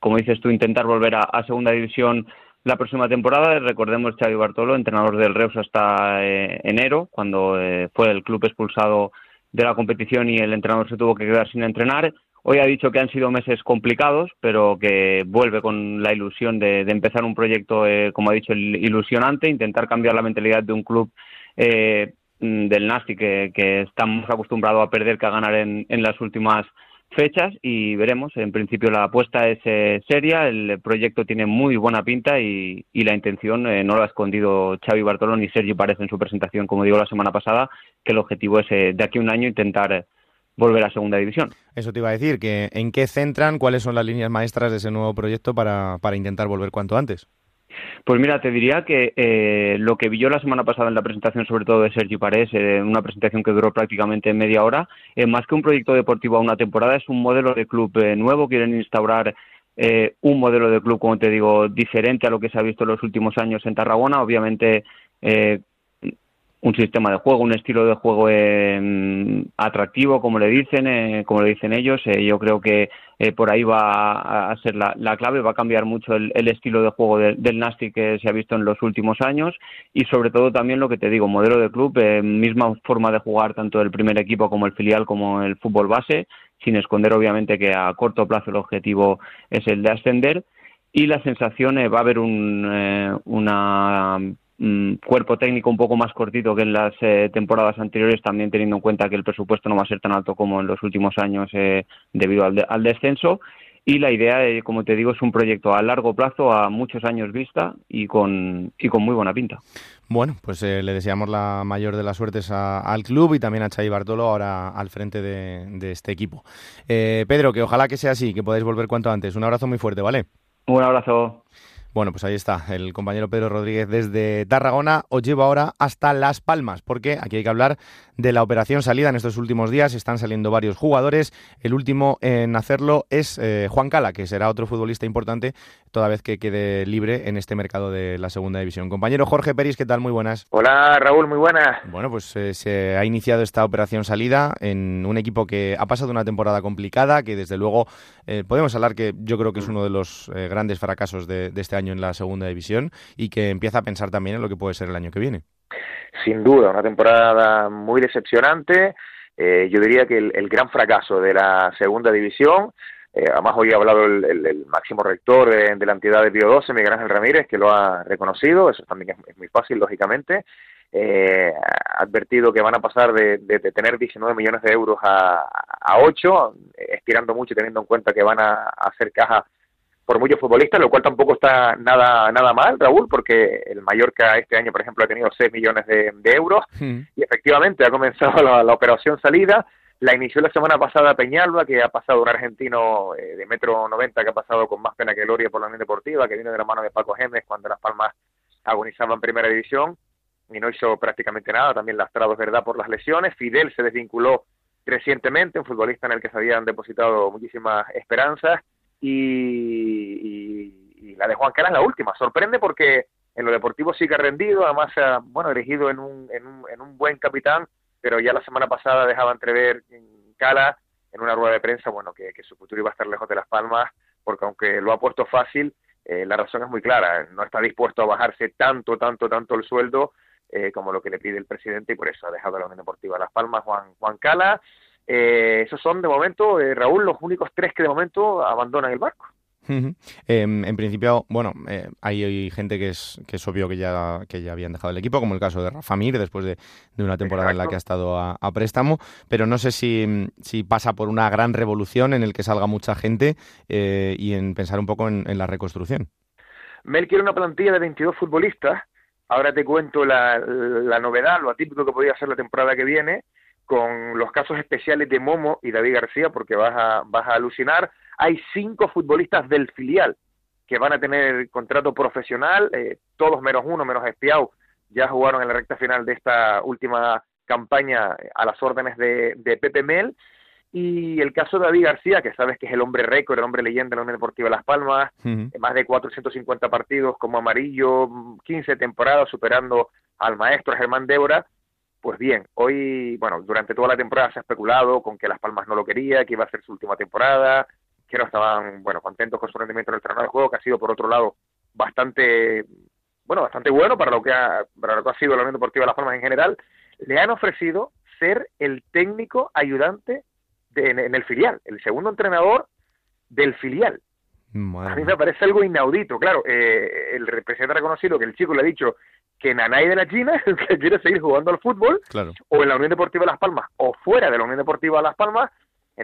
como dices tú, intentar volver a, segunda división la próxima temporada. Recordemos Xavi Bartolo, entrenador del Reus hasta enero, cuando fue el club expulsado de la competición y el entrenador se tuvo que quedar sin entrenar. Hoy ha dicho que han sido meses complicados, pero que vuelve con la ilusión de, empezar un proyecto, eh, como ha dicho, ilusionante, intentar cambiar la mentalidad de un club eh, del Nasti que, que estamos acostumbrados a perder que a ganar en, en las últimas fechas y veremos. En principio la apuesta es eh, seria, el proyecto tiene muy buena pinta y, la intención eh, no lo ha escondido Xavi Bartolo ni Sergi Párez en su presentación, como digo la semana pasada, que el objetivo es eh, de aquí a un año intentar volver a segunda división. Eso te iba a decir, que ¿en qué centran? ¿Cuáles son las líneas maestras de ese nuevo proyecto para, para intentar volver cuanto antes? Pues mira, te diría que eh, lo que vi yo la semana pasada en la presentación, sobre todo de Sergi Parés, eh, una presentación que duró prácticamente media hora, eh, más que un proyecto deportivo a una temporada, es un modelo de club nuevo. Quieren instaurar un modelo de club, como te digo, diferente a lo que se ha visto en los últimos años en Tarragona. Obviamente, un sistema de juego, un estilo de juego eh, atractivo, como le dicen, eh, como le dicen ellos. Eh, yo creo que por ahí va a ser la, clave, va a cambiar mucho el, estilo de juego del Nasty que se ha visto en los últimos años. Y sobre todo también lo que te digo, modelo de club, misma forma de jugar tanto el primer equipo como el filial como el fútbol base, sin esconder obviamente que a corto plazo el objetivo es el de ascender. Y la sensación va a haber un, una Mm, cuerpo técnico un poco más cortito que en las eh, temporadas anteriores, también teniendo en cuenta que el presupuesto no va a ser tan alto como en los últimos años eh, debido al, descenso. Y la idea, eh, como te digo, es un proyecto a largo plazo, a muchos años vista y con, y con muy buena pinta. Bueno, pues le deseamos la mayor de las suertes al club y también a Xavi Bartolo ahora al frente de, de este equipo. Pedro, que ojalá que sea así, que podáis volver cuanto antes. Un abrazo muy fuerte, ¿vale? Un abrazo. Bueno, pues ahí está, el compañero Pedro Rodríguez desde Tarragona. Os lleva ahora hasta Las Palmas, porque aquí hay que hablar de la operación salida en estos últimos días. Están saliendo varios jugadores. El último en hacerlo es eh, Juan Cala, que será otro futbolista importante toda vez que quede libre en este mercado de la segunda división. Compañero Jorge Peris, ¿qué tal? Muy buenas. Hola Raúl, muy buenas. Bueno, pues eh, se ha iniciado esta operación salida en un equipo que ha pasado una temporada complicada, que desde luego eh, podemos hablar que yo creo que es uno de los grandes fracasos de este año en la segunda división y que empieza a pensar también en lo que puede ser el año que viene. Sin duda, una temporada muy decepcionante. Eh, yo diría que el, gran fracaso de la segunda división, eh, además hoy ha hablado el, máximo rector de, la entidad de Bio 12, Miguel Ángel Ramírez, que lo ha reconocido, eso también es, muy fácil, lógicamente. Eh, ha advertido que van a pasar de, tener 19 millones de euros a, a 8, estirando mucho y teniendo en cuenta que van a hacer caja por muchos futbolistas, lo cual tampoco está nada nada mal, Raúl, porque el Mallorca este año, por ejemplo, ha tenido 6 millones de, euros hmm. y efectivamente ha comenzado la, operación salida. La inició la semana pasada Peñalba, que ha pasado un argentino eh, de metro 90 que ha pasado con más pena que gloria por la Unión Deportiva, que viene de la mano de Paco Gémez cuando Las Palmas agonizaba en primera división y no hizo prácticamente nada, también lastrado es verdad por las lesiones. Fidel se desvinculó recientemente, un futbolista en el que se habían depositado muchísimas esperanzas y, la de Juan Carlos es la última. Sorprende porque en lo deportivo sí que ha rendido, además ha bueno, elegido en un, en, un, en un buen capitán, pero ya la semana pasada dejaba entrever en Cala en una rueda de prensa bueno que, su futuro iba a estar lejos de Las Palmas, porque aunque lo ha puesto fácil, eh, la razón es muy clara, no está dispuesto a bajarse tanto, tanto, tanto el sueldo eh, como lo que le pide el presidente y por eso ha dejado la Unión Deportiva Las Palmas Juan, Juan Cala eh, esos son de momento, eh, Raúl, los únicos tres que de momento abandonan el barco. Em, en principio, bueno, eh, hay, gente que es, que es obvio que ya, que ya habían dejado el equipo, como el caso de Rafa Mir, después de, una temporada en la que ha estado a, préstamo, pero no sé si, si, pasa por una gran revolución en el que salga mucha gente eh, y en pensar un poco en, la reconstrucción. Mel quiere una plantilla de 22 futbolistas, ahora te cuento la, la novedad, lo atípico que podría ser la temporada que viene, con los casos especiales de Momo y David García, porque vas a, vas a alucinar. Hay cinco futbolistas del filial que van a tener contrato profesional, eh, todos menos uno, menos Espiau, ya jugaron en la recta final de esta última campaña a las órdenes de, de Pepe Mel. Y el caso de David García, que sabes que es el hombre récord, el hombre leyenda de la Unión Deportiva Las Palmas, más de 450 partidos como amarillo, 15 temporadas superando al maestro Germán Débora, pues bien, hoy, bueno, durante toda la temporada se ha especulado con que Las Palmas no lo quería, que iba a ser su última temporada, que no estaban, bueno, contentos con su rendimiento en el terreno de juego, que ha sido, por otro lado, bastante, bueno, bastante bueno para lo que ha, para lo que ha sido la Unión Deportiva de Las Palmas en general. Le han ofrecido ser el técnico ayudante de, en, el filial, el segundo entrenador del filial. A mí me parece algo inaudito. Claro, eh, el representante ha reconocido que el chico le ha dicho que Nanay de la China, que quiere seguir jugando al fútbol, o en la Unión Deportiva Las Palmas, o fuera de la Unión Deportiva Las Palmas,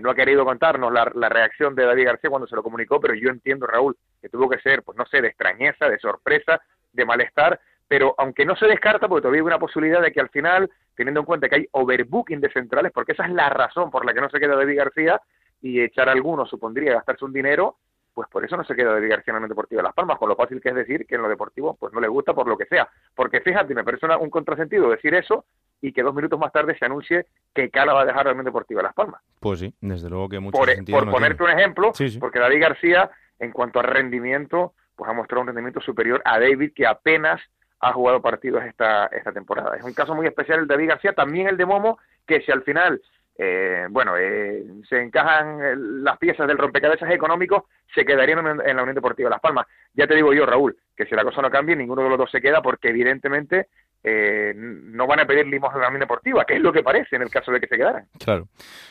no ha querido contarnos la, reacción de David García cuando se lo comunicó, pero yo entiendo, Raúl, que tuvo que ser, pues no sé, de extrañeza, de sorpresa, de malestar, pero aunque no se descarta, porque todavía hay una posibilidad de que al final, teniendo en cuenta que hay overbooking de centrales, porque esa es la razón por la que no se queda David García, y echar a alguno supondría gastarse un dinero, pues por eso no se queda de García en el Deportivo de Las Palmas, con lo fácil que es decir que en lo deportivo pues no le gusta por lo que sea. Porque fíjate, me parece un contrasentido decir eso y que dos minutos más tarde se anuncie que Cala va a dejar el Deportivo de Las Palmas. Pues sí, desde luego que mucho Por, e, por ponerte un ejemplo, porque David García, en cuanto a rendimiento, pues ha mostrado un rendimiento superior a David que apenas ha jugado partidos esta, esta temporada. Es un caso muy especial el de David García, también el de Momo, que si al final eh, bueno, eh, se encajan las piezas del rompecabezas económico, se quedarían en, la Unión Deportiva Las Palmas. Ya te digo yo, Raúl, que si la cosa no cambia, ninguno de los dos se queda porque evidentemente eh, no van a pedir limosna a la Unión Deportiva, que es lo que parece en el caso de que se quedaran. Claro.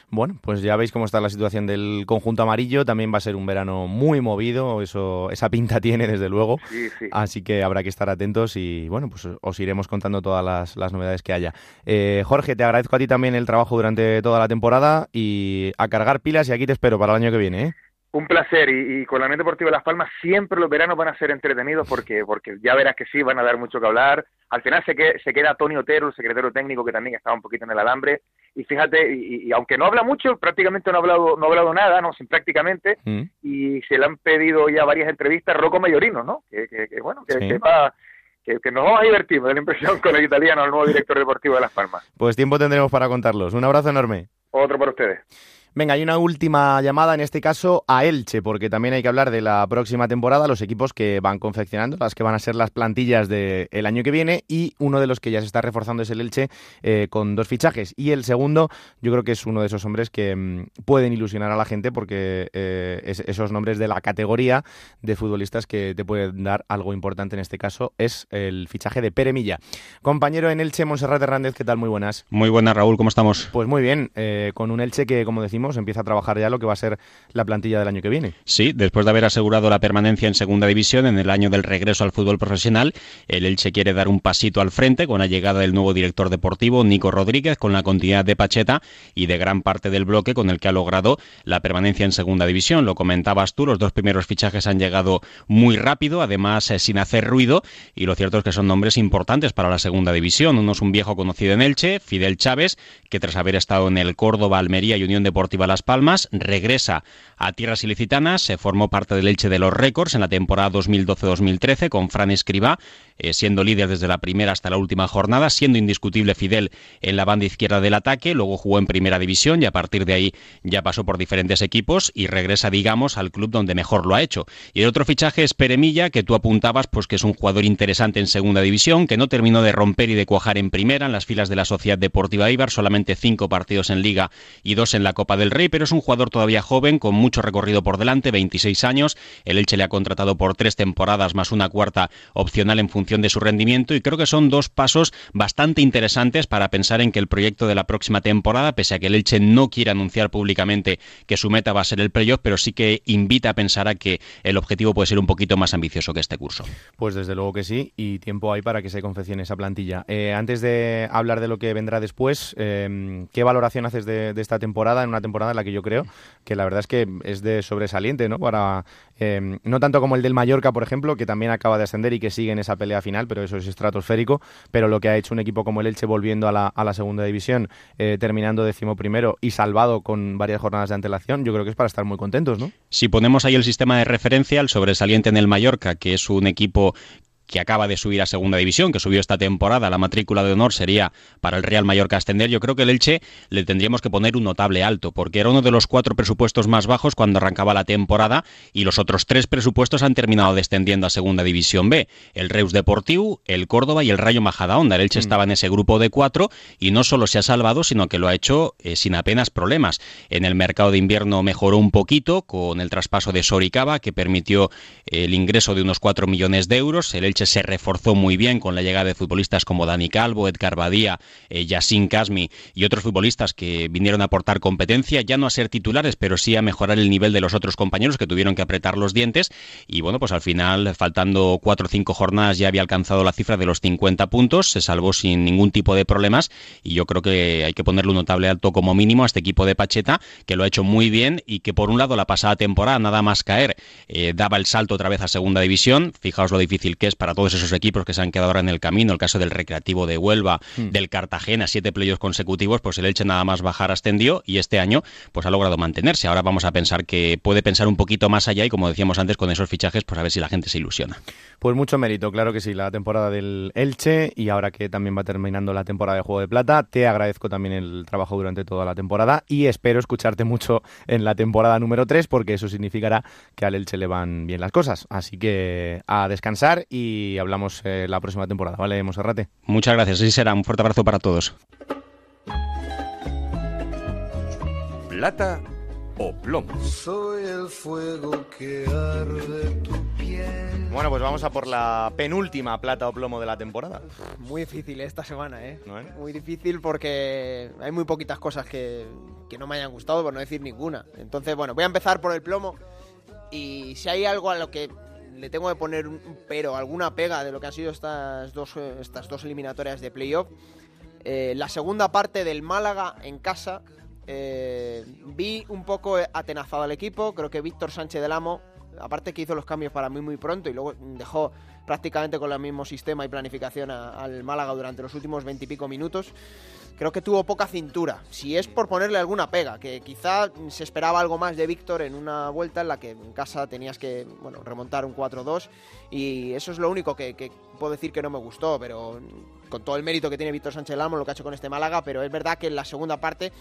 Bueno, pues ya veis cómo está la situación del conjunto amarillo. También va a ser un verano muy movido, eso, esa pinta tiene desde luego. Así que habrá que estar atentos y bueno, pues os iremos contando todas las, las novedades que haya. Eh, Jorge, te agradezco a ti también el trabajo durante toda la temporada y a cargar pilas y aquí te espero para el año que viene. ¿eh? Un placer y, con la Unión Deportiva de Las Palmas siempre los veranos van a ser entretenidos porque porque ya verás que sí, van a dar mucho que hablar. Al final se, que, se queda Tony Otero, el secretario técnico que también estaba un poquito en el alambre y fíjate, y, aunque no habla mucho, prácticamente no ha hablado, no ha hablado nada, no, sin prácticamente, mm. y se le han pedido ya varias entrevistas Rocco Mayorino, ¿no? Que, bueno, que, que, nos vamos a divertir, me da la impresión con el italiano, el nuevo director deportivo de Las Palmas. Pues tiempo tendremos para contarlos. Un abrazo enorme. Otro para ustedes. Venga, hay una última llamada, en este caso a Elche, porque también hay que hablar de la próxima temporada, los equipos que van confeccionando, las que van a ser las plantillas del año que viene, y uno de los que ya se está reforzando es el Elche eh, con dos fichajes. Y el segundo, yo creo que es uno de esos hombres que mm, pueden ilusionar a la gente, porque eh, esos nombres de la categoría de futbolistas que te pueden dar algo importante en este caso es el fichaje de Pere Milla. Compañero en Elche, Monserrat Hernández, ¿qué tal? Muy buenas. Muy buenas, Raúl, ¿cómo estamos? Pues muy bien, eh, con un Elche que, como decimos, empieza a trabajar ya lo que va a ser la plantilla del año que viene. Sí, después de haber asegurado la permanencia en segunda división en el año del regreso al fútbol profesional, el Elche quiere dar un pasito al frente con la llegada del nuevo director deportivo, Nico Rodríguez, con la continuidad de Pacheta y de gran parte del bloque con el que ha logrado la permanencia en segunda división. Lo comentabas tú, los dos primeros fichajes han llegado muy rápido, además eh, sin hacer ruido, y lo cierto es que son nombres importantes para la segunda división. Uno es un viejo conocido en Elche, Fidel Chávez, que tras haber estado en el Córdoba, Almería y Unión Deportiva Las Palmas, regresa a tierras ilicitanas, se formó parte del Elche de los récords en la temporada 2012-2013 con Fran Escribá, eh, siendo líder desde la primera hasta la última jornada, siendo indiscutible Fidel en la banda izquierda del ataque, luego jugó en primera división y a partir de ahí ya pasó por diferentes equipos y regresa, digamos, al club donde mejor lo ha hecho. Y el otro fichaje es Peremilla, que tú apuntabas, pues que es un jugador interesante en segunda división, que no terminó de romper y de cuajar en primera en las filas de la Sociedad Deportiva Ibar, solamente cinco partidos en Liga y dos en la Copa del Rey, pero es un jugador todavía joven, con mucho recorrido por delante, 26 años. El Elche le ha contratado por tres temporadas más una cuarta opcional en función de su rendimiento y creo que son dos pasos bastante interesantes para pensar en que el proyecto de la próxima temporada, pese a que el Elche no quiere anunciar públicamente que su meta va a ser el playoff, pero sí que invita a pensar a que el objetivo puede ser un poquito más ambicioso que este curso. Pues desde luego que sí, y tiempo hay para que se confeccione esa plantilla. Eh, antes de hablar de lo que vendrá después, eh, ¿qué valoración haces de, de esta temporada en una temporada en la que yo creo que la verdad es que es de sobresaliente, ¿no? Para em, no tanto como el del Mallorca, por ejemplo, que también acaba de ascender y que sigue en esa pelea final, pero eso es estratosférico. Pero lo que ha hecho un equipo como el Elche volviendo a la, a la segunda división, eh, terminando décimo primero y salvado con varias jornadas de antelación, yo creo que es para estar muy contentos, ¿no? Si ponemos ahí el sistema de referencia, el sobresaliente en el Mallorca, que es un equipo que acaba de subir a segunda división, que subió esta temporada, la matrícula de honor sería para el Real Mallorca ascender, yo creo que el Elche le tendríamos que poner un notable alto, porque era uno de los cuatro presupuestos más bajos cuando arrancaba la temporada y los otros tres presupuestos han terminado descendiendo a segunda división B, el Reus Deportivo, el Córdoba y el Rayo Majadahonda. El Elche mm. estaba en ese grupo de cuatro y no solo se ha salvado, sino que lo ha hecho eh, sin apenas problemas. En el mercado de invierno mejoró un poquito con el traspaso de Soricaba, que permitió el ingreso de unos cuatro millones de euros. El Elche se reforzó muy bien con la llegada de futbolistas como Dani Calvo, Edgar Badía, eh, Kasmi y otros futbolistas que vinieron a aportar competencia, ya no a ser titulares, pero sí a mejorar el nivel de los otros compañeros que tuvieron que apretar los dientes. Y bueno, pues al final, faltando cuatro o cinco jornadas, ya había alcanzado la cifra de los 50 puntos, se salvó sin ningún tipo de problemas y yo creo que hay que ponerle un notable alto como mínimo a este equipo de Pacheta, que lo ha hecho muy bien y que por un lado la pasada temporada, nada más caer, eh, daba el salto otra vez a segunda división. Fijaos lo difícil que es para todos esos equipos que se han quedado ahora en el camino, el caso del Recreativo de Huelva, hmm. del Cartagena, siete playos consecutivos, pues el Elche nada más bajar ascendió y este año pues ha logrado mantenerse. Ahora vamos a pensar que puede pensar un poquito más allá y como decíamos antes con esos fichajes, pues a ver si la gente se ilusiona. Pues mucho mérito, claro que sí, la temporada del Elche y ahora que también va terminando la temporada de Juego de Plata, te agradezco también el trabajo durante toda la temporada y espero escucharte mucho en la temporada número 3 porque eso significará que al Elche le van bien las cosas. Así que a descansar y y hablamos eh, la próxima temporada, ¿vale, Monserrate? Muchas gracias, así será. Un fuerte abrazo para todos. Plata o plomo. Soy el fuego que arde tu piel. Bueno, pues vamos a por la penúltima plata o plomo de la temporada. Muy difícil esta semana, ¿eh? ¿No, eh? Muy difícil porque hay muy poquitas cosas que, que no me hayan gustado, por no decir ninguna. Entonces, bueno, voy a empezar por el plomo. Y si hay algo a lo que le tengo que poner un pero, alguna pega de lo que han sido estas dos, eh, estas dos eliminatorias de playoff, eh, la segunda parte del Málaga en casa eh, vi un poco atenazado al equipo. Creo que Víctor Sánchez del Amo, aparte que hizo los cambios para mí muy pronto y luego dejó prácticamente con el mismo sistema y planificación al Málaga durante los últimos veintipico minutos. Creo que tuvo poca cintura. Si es por ponerle alguna pega, que quizá se esperaba algo más de Víctor en una vuelta en la que en casa tenías que bueno, remontar un 4-2 y eso es lo único que, que puedo decir que no me gustó, pero con todo el mérito que tiene Víctor Sánchez Lamo, lo que ha hecho con este Málaga, pero es verdad que en la segunda parte,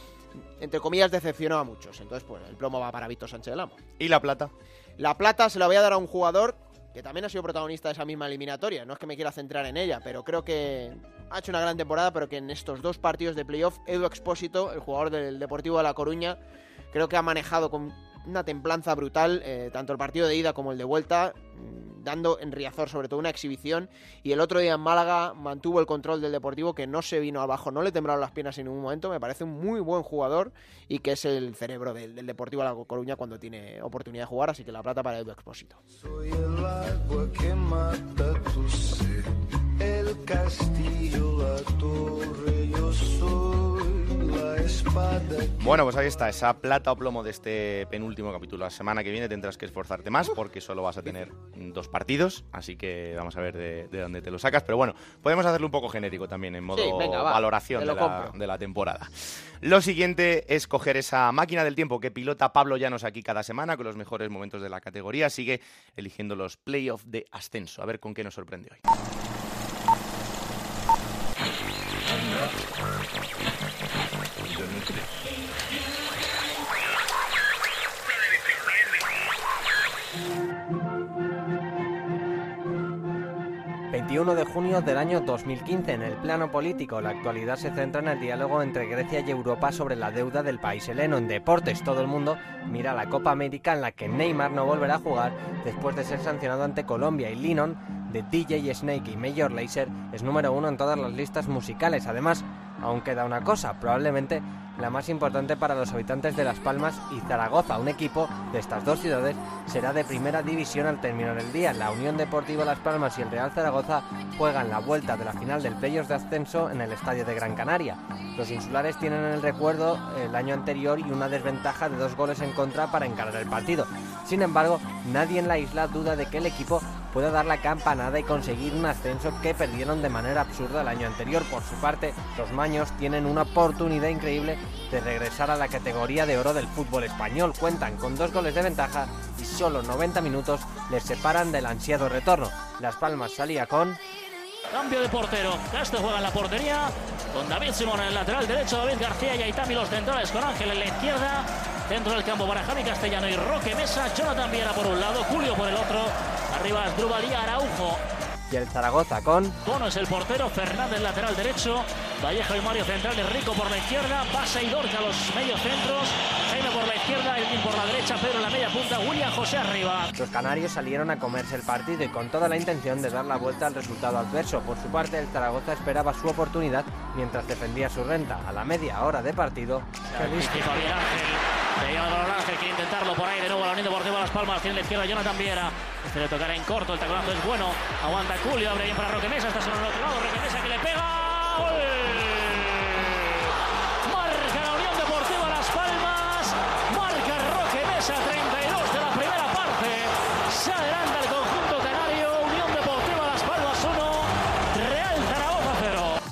entre comillas, decepcionó a muchos. Entonces, pues el plomo va para Víctor Sánchez Lamo. ¿Y la plata? La plata se la voy a dar a un jugador que también ha sido protagonista de esa misma eliminatoria. No es que me quiera centrar en ella, pero creo que ha hecho una gran temporada, pero que en estos dos partidos de playoff, Edu Expósito, el jugador del Deportivo de La Coruña, creo que ha manejado con una templanza brutal eh, tanto el partido de ida como el de vuelta, mm, dando en Riazor sobre todo una exhibición. Y el otro día en Málaga mantuvo el control del Deportivo, que no se vino abajo, no le temblaron las piernas en ningún momento. Me parece un muy buen jugador y que es el cerebro del, Deportivo de La Coruña cuando tiene oportunidad de jugar. Así que la plata para Edu Expósito. Soy el El castillo, la torre, yo soy la espada. Bueno, pues ahí está, esa plata o plomo de este penúltimo capítulo. La semana que viene tendrás que esforzarte más porque solo vas a tener dos partidos, así que vamos a ver de, de dónde te lo sacas. Pero bueno, podemos hacerlo un poco genérico también, en modo Sí, venga, va, valoración de la, de la temporada. Lo siguiente es coger esa máquina del tiempo que pilota Pablo Llanos aquí cada semana con los mejores momentos de la categoría. Sigue eligiendo los playoffs de ascenso. A ver con qué nos sorprende hoy. 21 de junio del año 2015, en el plano político, la actualidad se centra en el diálogo entre Grecia y Europa sobre la deuda del país heleno. En deportes, todo el mundo mira la Copa América en la que Neymar no volverá a jugar después de ser sancionado ante Colombia y Lennon de DJ Snake y Major Lazer es número uno en todas las listas musicales. Además, aún queda una cosa, probablemente la más importante para los habitantes de Las Palmas y Zaragoza. Un equipo de estas dos ciudades será de primera división al terminar el día. La Unión Deportiva Las Palmas y el Real Zaragoza juegan la vuelta de la final del playoff de ascenso en el estadio de Gran Canaria. Los insulares tienen en el recuerdo el año anterior y una desventaja de dos goles en contra para encarar el partido. Sin embargo, nadie en la isla duda de que el equipo pueda dar la campanada y conseguir un ascenso que perdieron de manera absurda el año anterior. Por su parte, los maños tienen una oportunidad increíble de regresar a la categoría de oro del fútbol español. Cuentan con dos goles de ventaja y solo 90 minutos les separan del ansiado retorno. Las Palmas salía con... Cambio de portero. Castro juega en la portería con David Simón en el lateral derecho, David García y Aitami los centrales con Ángel en la izquierda. Dentro del campo para Javi Castellano y Roque Mesa. Jonathan Viera por un lado, Julio por el otro. Arriba Asdrúbal y Araujo. Y el Zaragoza con... Bono es el portero, Fernández lateral derecho, Vallejo y Mario centrales, Rico por la izquierda, Basa y Dorca los medios centros, Jaime por la izquierda, Elvin por la derecha, Pedro en la media punta, William José arriba. Los canarios salieron a comerse el partido y con toda la intención de dar la vuelta al resultado adverso. Por su parte, el Zaragoza esperaba su oportunidad mientras defendía su renta. A la media hora de partido, bien Ángel, le balón Ángel, quiere intentarlo por ahí de nuevo, la Unión Deportiva Las Palmas, tiene la izquierda Jonathan Viera, este le tocará en corto, el tacolazo es bueno, aguanta Julio, abre bien para Roque Mesa, está solo en otro lado, Roque Mesa que le pega,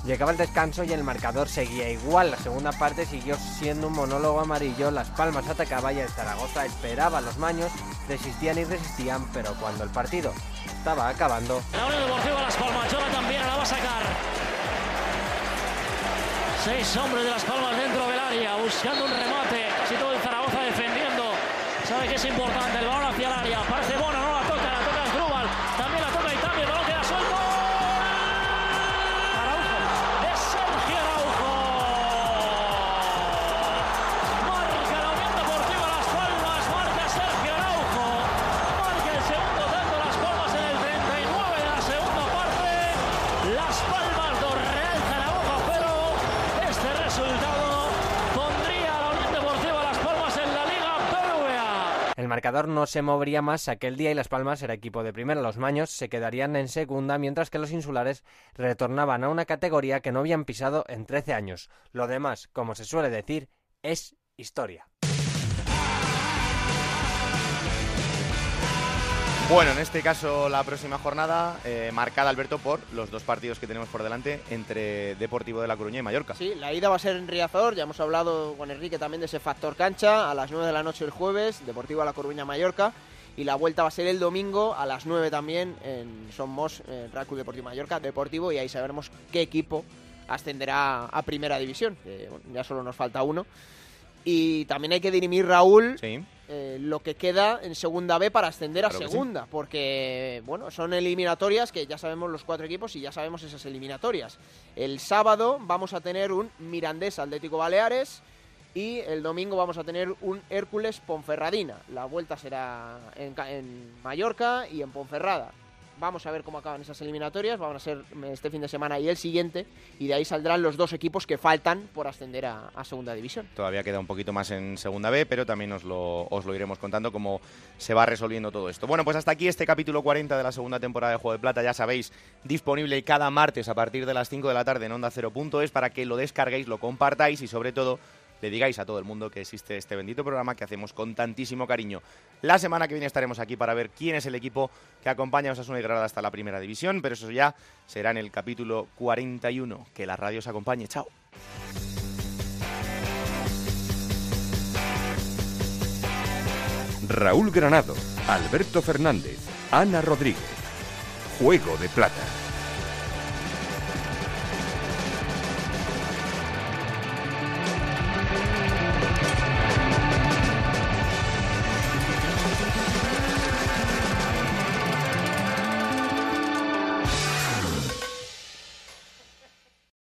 llegaba el descanso y el marcador seguía igual. La segunda parte siguió siendo un monólogo amarillo. Las Palmas atacaba y el Zaragoza esperaba. Los maños resistían y resistían, pero cuando el partido estaba acabando, a. Seis hombres de Las Palmas dentro del área, buscando un remate. Si todo el Zaragoza defendiendo. Sabe que es importante el balón hacia el área. Parece marcador no se movería más aquel día y Las Palmas era equipo de primera. Los maños se quedarían en segunda, mientras que los insulares retornaban a una categoría que no habían pisado en 13 años. Lo demás, como se suele decir, es historia. Bueno, en este caso la próxima jornada eh, marcada, Alberto, por los dos partidos que tenemos por delante entre Deportivo de La Coruña y Mallorca. Sí, la ida va a ser en Riazor, ya hemos hablado con Enrique también de ese factor cancha, a las 9 de la noche el jueves, Deportivo a La Coruña Mallorca, y la vuelta va a ser el domingo a las 9 también en Somos, en Real Club Deportivo Mallorca, Deportivo, y ahí sabremos qué equipo ascenderá a Primera División, que ya solo nos falta uno. Y también hay que dirimir, Raúl, eh, lo que queda en Segunda B para ascender a sí. Segunda, porque bueno, son eliminatorias que ya sabemos los cuatro equipos y ya sabemos esas eliminatorias. El sábado vamos a tener un Mirandés Atlético Baleares y el domingo vamos a tener un Hércules Ponferradina. La vuelta será en Mallorca y en Ponferrada. Vamos a ver cómo acaban esas eliminatorias, van a ser este fin de semana y el siguiente, y de ahí saldrán los dos equipos que faltan por ascender a, Segunda División. Todavía queda un poquito más en Segunda B, pero también os lo, os lo iremos contando cómo se va resolviendo todo esto. Bueno, pues hasta aquí este capítulo 40 de la segunda temporada de Juego de Plata, ya sabéis, disponible cada martes a partir de las 5 de la tarde en Onda 0.es para que lo descarguéis, lo compartáis y sobre todo le digáis a todo el mundo que existe este bendito programa que hacemos con tantísimo cariño. La semana que viene estaremos aquí para ver quién es el equipo que acompaña a Osasuna y Granada hasta la primera división, pero eso ya será en el capítulo 41. Que la radio os acompañe. Chao. Raúl Granado, Alberto Fernández, Ana Rodríguez. Juego de Plata.